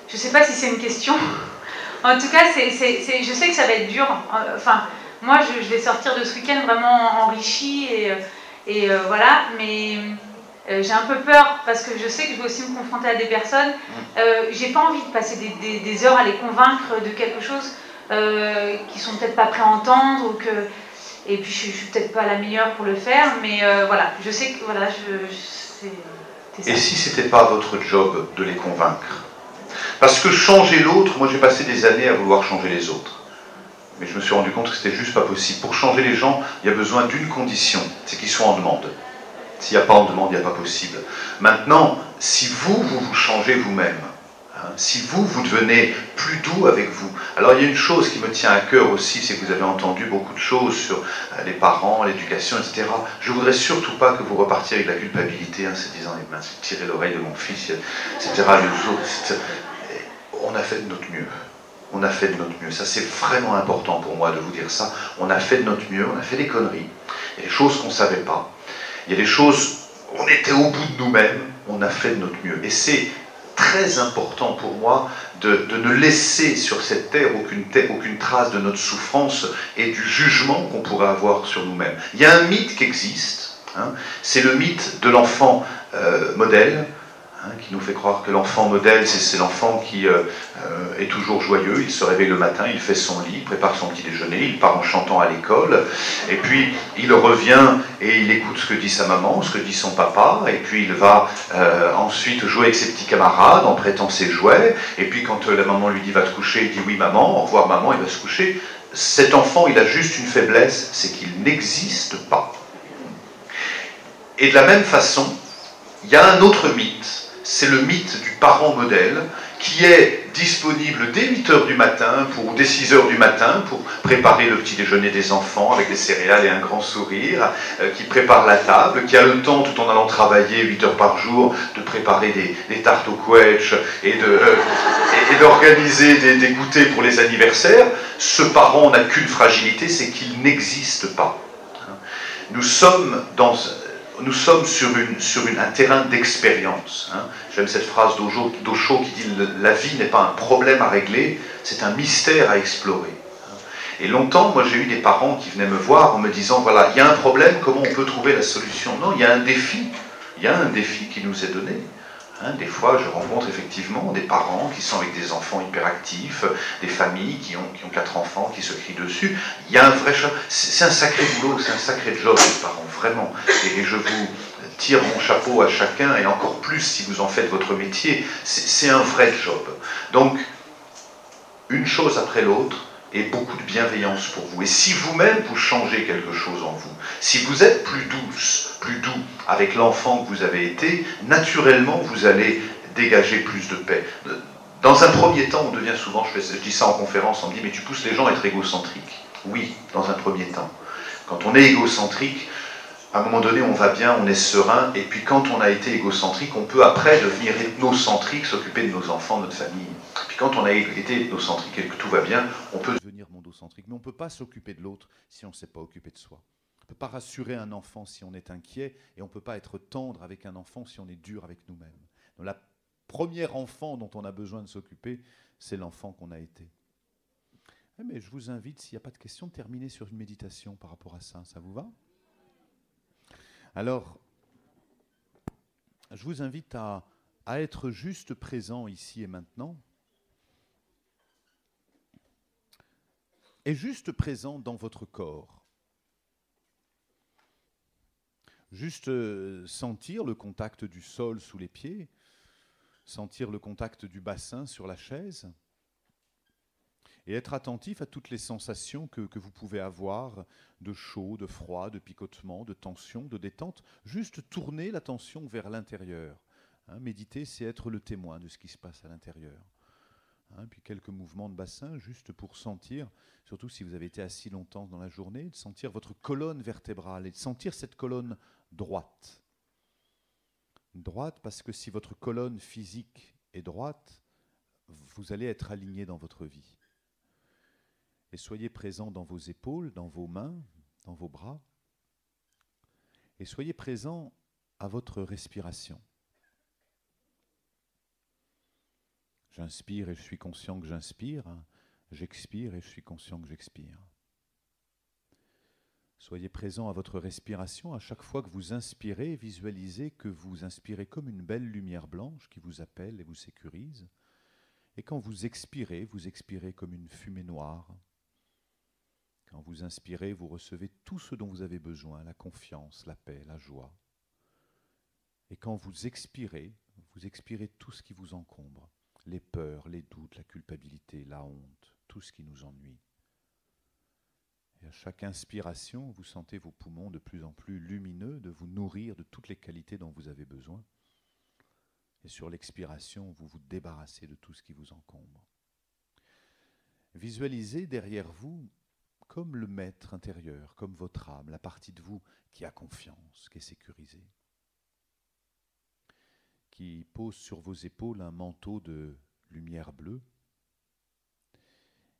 je ne sais pas si c'est une question. en tout cas, je sais que ça va être dur. Enfin, moi, je, vais sortir de ce week-end vraiment enrichi et, et euh, voilà. Mais euh, j'ai un peu peur parce que je sais que je vais aussi me confronter à des personnes. j'ai pas envie de passer des, des, heures à les convaincre de quelque chose qui sont peut-être pas prêts à entendre ou que et puis je, suis, suis peut-être pas la meilleure pour le faire, mais euh, voilà, je sais que voilà, je, Et si c'était pas votre job de les convaincre? Parce que changer l'autre, moi j'ai passé des années à vouloir changer les autres. Mais je me suis rendu compte que c'était juste pas possible. Pour changer les gens, il y a besoin d'une condition, c'est qu'ils soient en demande. S'il n'y a pas en demande, il n'y a pas possible. Maintenant, si vous, vous vous changez vous-même, Hein, si vous, vous devenez plus doux avec vous. Alors il y a une chose qui me tient à cœur aussi, c'est que vous avez entendu beaucoup de choses sur euh, les parents, l'éducation, etc. Je voudrais surtout pas que vous repartiez avec la culpabilité, en hein, se disant, eh ben, tirer l'oreille de mon fils, etc. On a fait de notre mieux. On a fait de notre mieux. Ça, c'est vraiment important pour moi de vous dire ça. On a fait de notre mieux, on a fait des conneries. Il y a des choses qu'on ne savait pas. Il y a des choses, on était au bout de nous-mêmes, on a fait de notre mieux. Et c'est très important pour moi de, ne laisser sur cette terre aucune, trace de notre souffrance et du jugement qu'on pourrait avoir sur nous-mêmes. Il y a un mythe qui existe, hein, c'est le mythe de l'enfant euh, modèle, Hein, qui nous fait croire que l'enfant modèle, c'est l'enfant qui euh, euh, est toujours joyeux, il se réveille le matin, il fait son lit, prépare son petit déjeuner, il part en chantant à l'école, et puis il revient et il écoute ce que dit sa maman, ce que dit son papa, et puis il va euh, ensuite jouer avec ses petits camarades en prêtant ses jouets, et puis quand la maman lui dit va te coucher, il dit oui maman, au revoir maman, il va se coucher. Cet enfant, il a juste une faiblesse, c'est qu'il n'existe pas. Et de la même façon, il y a un autre mythe c'est le mythe du parent modèle qui est disponible dès 8 h du matin pour, ou dès 6 h du matin pour préparer le petit déjeuner des enfants avec des céréales et un grand sourire, euh, qui prépare la table, qui a le temps tout en allant travailler 8 heures par jour de préparer des, tartes au quetch euh, et, d'organiser des, des goûters pour les anniversaires. Ce parent n'a qu'une fragilité, c'est qu'il n'existe pas. Nous sommes dans nous sommes sur, un terrain d'expérience. Hein. J'aime cette phrase d'Ocho qui dit La vie n'est pas un problème à régler, c'est un mystère à explorer. Hein. Et longtemps, moi j'ai eu des parents qui venaient me voir en me disant Voilà, il y a un problème, comment on peut trouver la solution? Non, il y a un défi. Il y a un défi qui nous est donné. Hein, des fois, je rencontre effectivement des parents qui sont avec des enfants hyperactifs, des familles qui ont, qui ont quatre enfants qui se crient dessus. Il y a un vrai C'est un sacré boulot, c'est un sacré job, les parents, vraiment. Et, je vous tire mon chapeau à chacun, et encore plus si vous en faites votre métier. C'est un vrai job. Donc, une chose après l'autre, et beaucoup de bienveillance pour vous. Et si vous-même vous changez quelque chose en vous, si vous êtes plus douce, plus doux avec l'enfant que vous avez été, naturellement vous allez dégager plus de paix. Dans un premier temps, on devient souvent, je, je dis ça en conférence, on me dit mais tu pousses les gens à être égocentriques. Oui, dans un premier temps. Quand on est égocentrique, à un moment donné, on va bien, on est serein, et puis quand on a été égocentrique, on peut après devenir ethnocentrique, s'occuper de nos enfants, de notre famille. Quand on a été ethnocentrique et que tout va bien, on peut devenir mondocentrique. Mais on ne peut pas s'occuper de l'autre si on ne s'est pas occupé de soi. On ne peut pas rassurer un enfant si on est inquiet, et on ne peut pas être tendre avec un enfant si on est dur avec nous-mêmes. Donc la première enfant dont on a besoin de s'occuper, c'est l'enfant qu'on a été. Eh, mais je vous invite, s'il n'y a pas de questions, de terminer sur une méditation par rapport à ça. Ça vous va? Alors, je vous invite à, être juste présent ici et maintenant, et juste présent dans votre corps. Juste euh, sentir le contact du sol sous les pieds, sentir le contact du bassin sur la chaise, et être attentif à toutes les sensations que, vous pouvez avoir de chaud, de froid, de picotement, de tension, de détente. Juste tourner l'attention vers l'intérieur. Hein, méditer, c'est être le témoin de ce qui se passe à l'intérieur. Hein, puis quelques mouvements de bassin juste pour sentir, surtout si vous avez été assis longtemps dans la journée, de sentir votre colonne vertébrale et de sentir cette colonne droite. Droite parce que si votre colonne physique est droite, vous allez être aligné dans votre vie. Et soyez présent dans vos épaules, dans vos mains, dans vos bras. Et soyez présent à votre respiration. J'inspire et je suis conscient que j'inspire. J'expire et je suis conscient que j'expire. Soyez présent à votre respiration. À chaque fois que vous inspirez, visualisez que vous inspirez comme une belle lumière blanche qui vous appelle et vous sécurise. Et quand vous expirez, vous expirez comme une fumée noire. Quand vous inspirez, vous recevez tout ce dont vous avez besoin, la confiance, la paix, la joie. Et quand vous expirez, vous expirez tout ce qui vous encombre les peurs, les doutes, la culpabilité, la honte, tout ce qui nous ennuie. Et à chaque inspiration, vous sentez vos poumons de plus en plus lumineux, de vous nourrir de toutes les qualités dont vous avez besoin. Et sur l'expiration, vous vous débarrassez de tout ce qui vous encombre. Visualisez derrière vous comme le maître intérieur, comme votre âme, la partie de vous qui a confiance, qui est sécurisée pose sur vos épaules un manteau de lumière bleue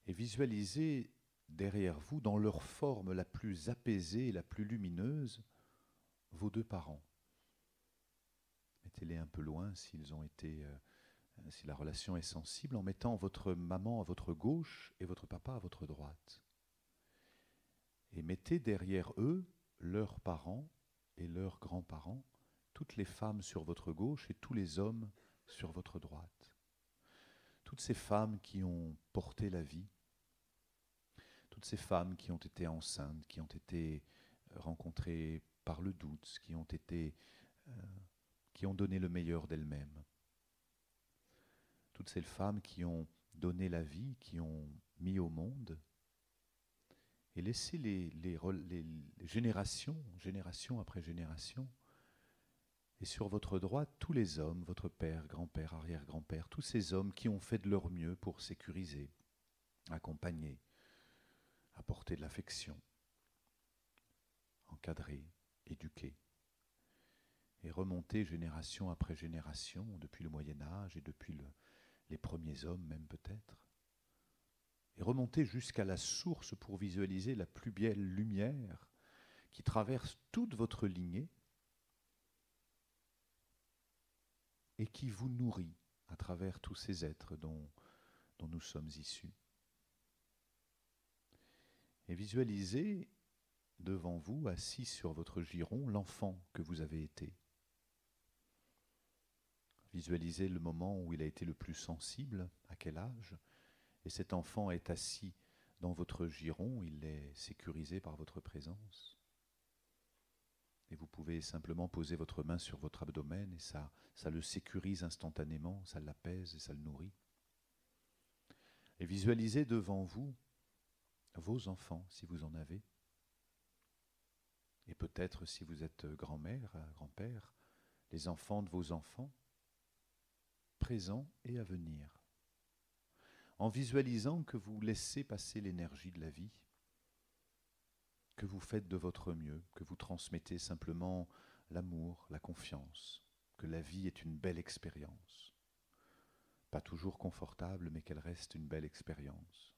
et visualisez derrière vous, dans leur forme la plus apaisée et la plus lumineuse, vos deux parents. Mettez-les un peu loin s'ils ont été, euh, si la relation est sensible, en mettant votre maman à votre gauche et votre papa à votre droite. Et mettez derrière eux leurs parents et leurs grands-parents toutes les femmes sur votre gauche et tous les hommes sur votre droite. Toutes ces femmes qui ont porté la vie, toutes ces femmes qui ont été enceintes, qui ont été euh, rencontrées par le doute, qui ont été euh, qui ont donné le meilleur d'elles-mêmes. Toutes ces femmes qui ont donné la vie, qui ont mis au monde, et laissez les, les, les générations, génération après génération, et sur votre droite, tous les hommes, votre père, grand-père, arrière-grand-père, tous ces hommes qui ont fait de leur mieux pour sécuriser, accompagner, apporter de l'affection, encadrer, éduquer, et remonter génération après génération, depuis le Moyen Âge et depuis les premiers hommes même peut-être, et remonter jusqu'à la source pour visualiser la plus belle lumière qui traverse toute votre lignée et qui vous nourrit à travers tous ces êtres dont, nous sommes issus. Et visualisez devant vous, assis sur votre giron, l'enfant que vous avez été. Visualisez le moment où il a été le plus sensible, à quel âge, et cet enfant est assis dans votre giron, il est sécurisé par votre présence. Et vous pouvez simplement poser votre main sur votre abdomen et ça, ça le sécurise instantanément, ça l'apaise et ça le nourrit. Et visualisez devant vous vos enfants, si vous en avez. Et peut-être si vous êtes grand-mère, grand-père, les enfants de vos enfants, présents et à venir. En visualisant que vous laissez passer l'énergie de la vie que vous faites de votre mieux, que vous transmettez simplement l'amour, la confiance, que la vie est une belle expérience. Pas toujours confortable, mais qu'elle reste une belle expérience.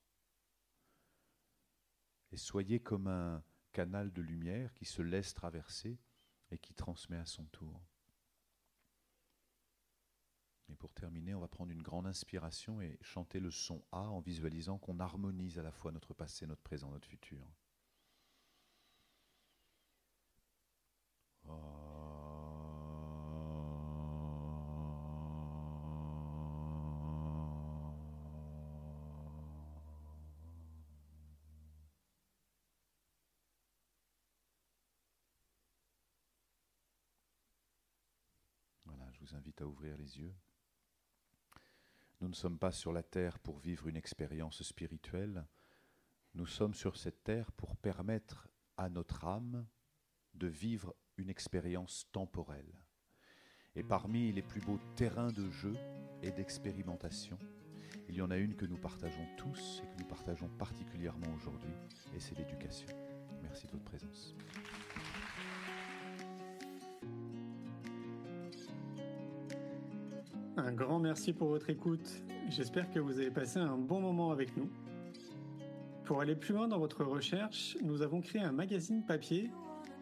Et soyez comme un canal de lumière qui se laisse traverser et qui transmet à son tour. Et pour terminer, on va prendre une grande inspiration et chanter le son A en visualisant qu'on harmonise à la fois notre passé, notre présent, notre futur. Voilà, je vous invite à ouvrir les yeux. Nous ne sommes pas sur la terre pour vivre une expérience spirituelle. Nous sommes sur cette terre pour permettre à notre âme de vivre une expérience temporelle. Et parmi les plus beaux terrains de jeu et d'expérimentation, Il y en a une que nous partageons tous et que nous partageons particulièrement aujourd'hui, et c'est l'éducation. Merci de votre présence. Un grand merci pour votre écoute. J'espère que vous avez passé un bon moment avec nous. Pour aller plus loin dans votre recherche, nous avons créé un magazine papier,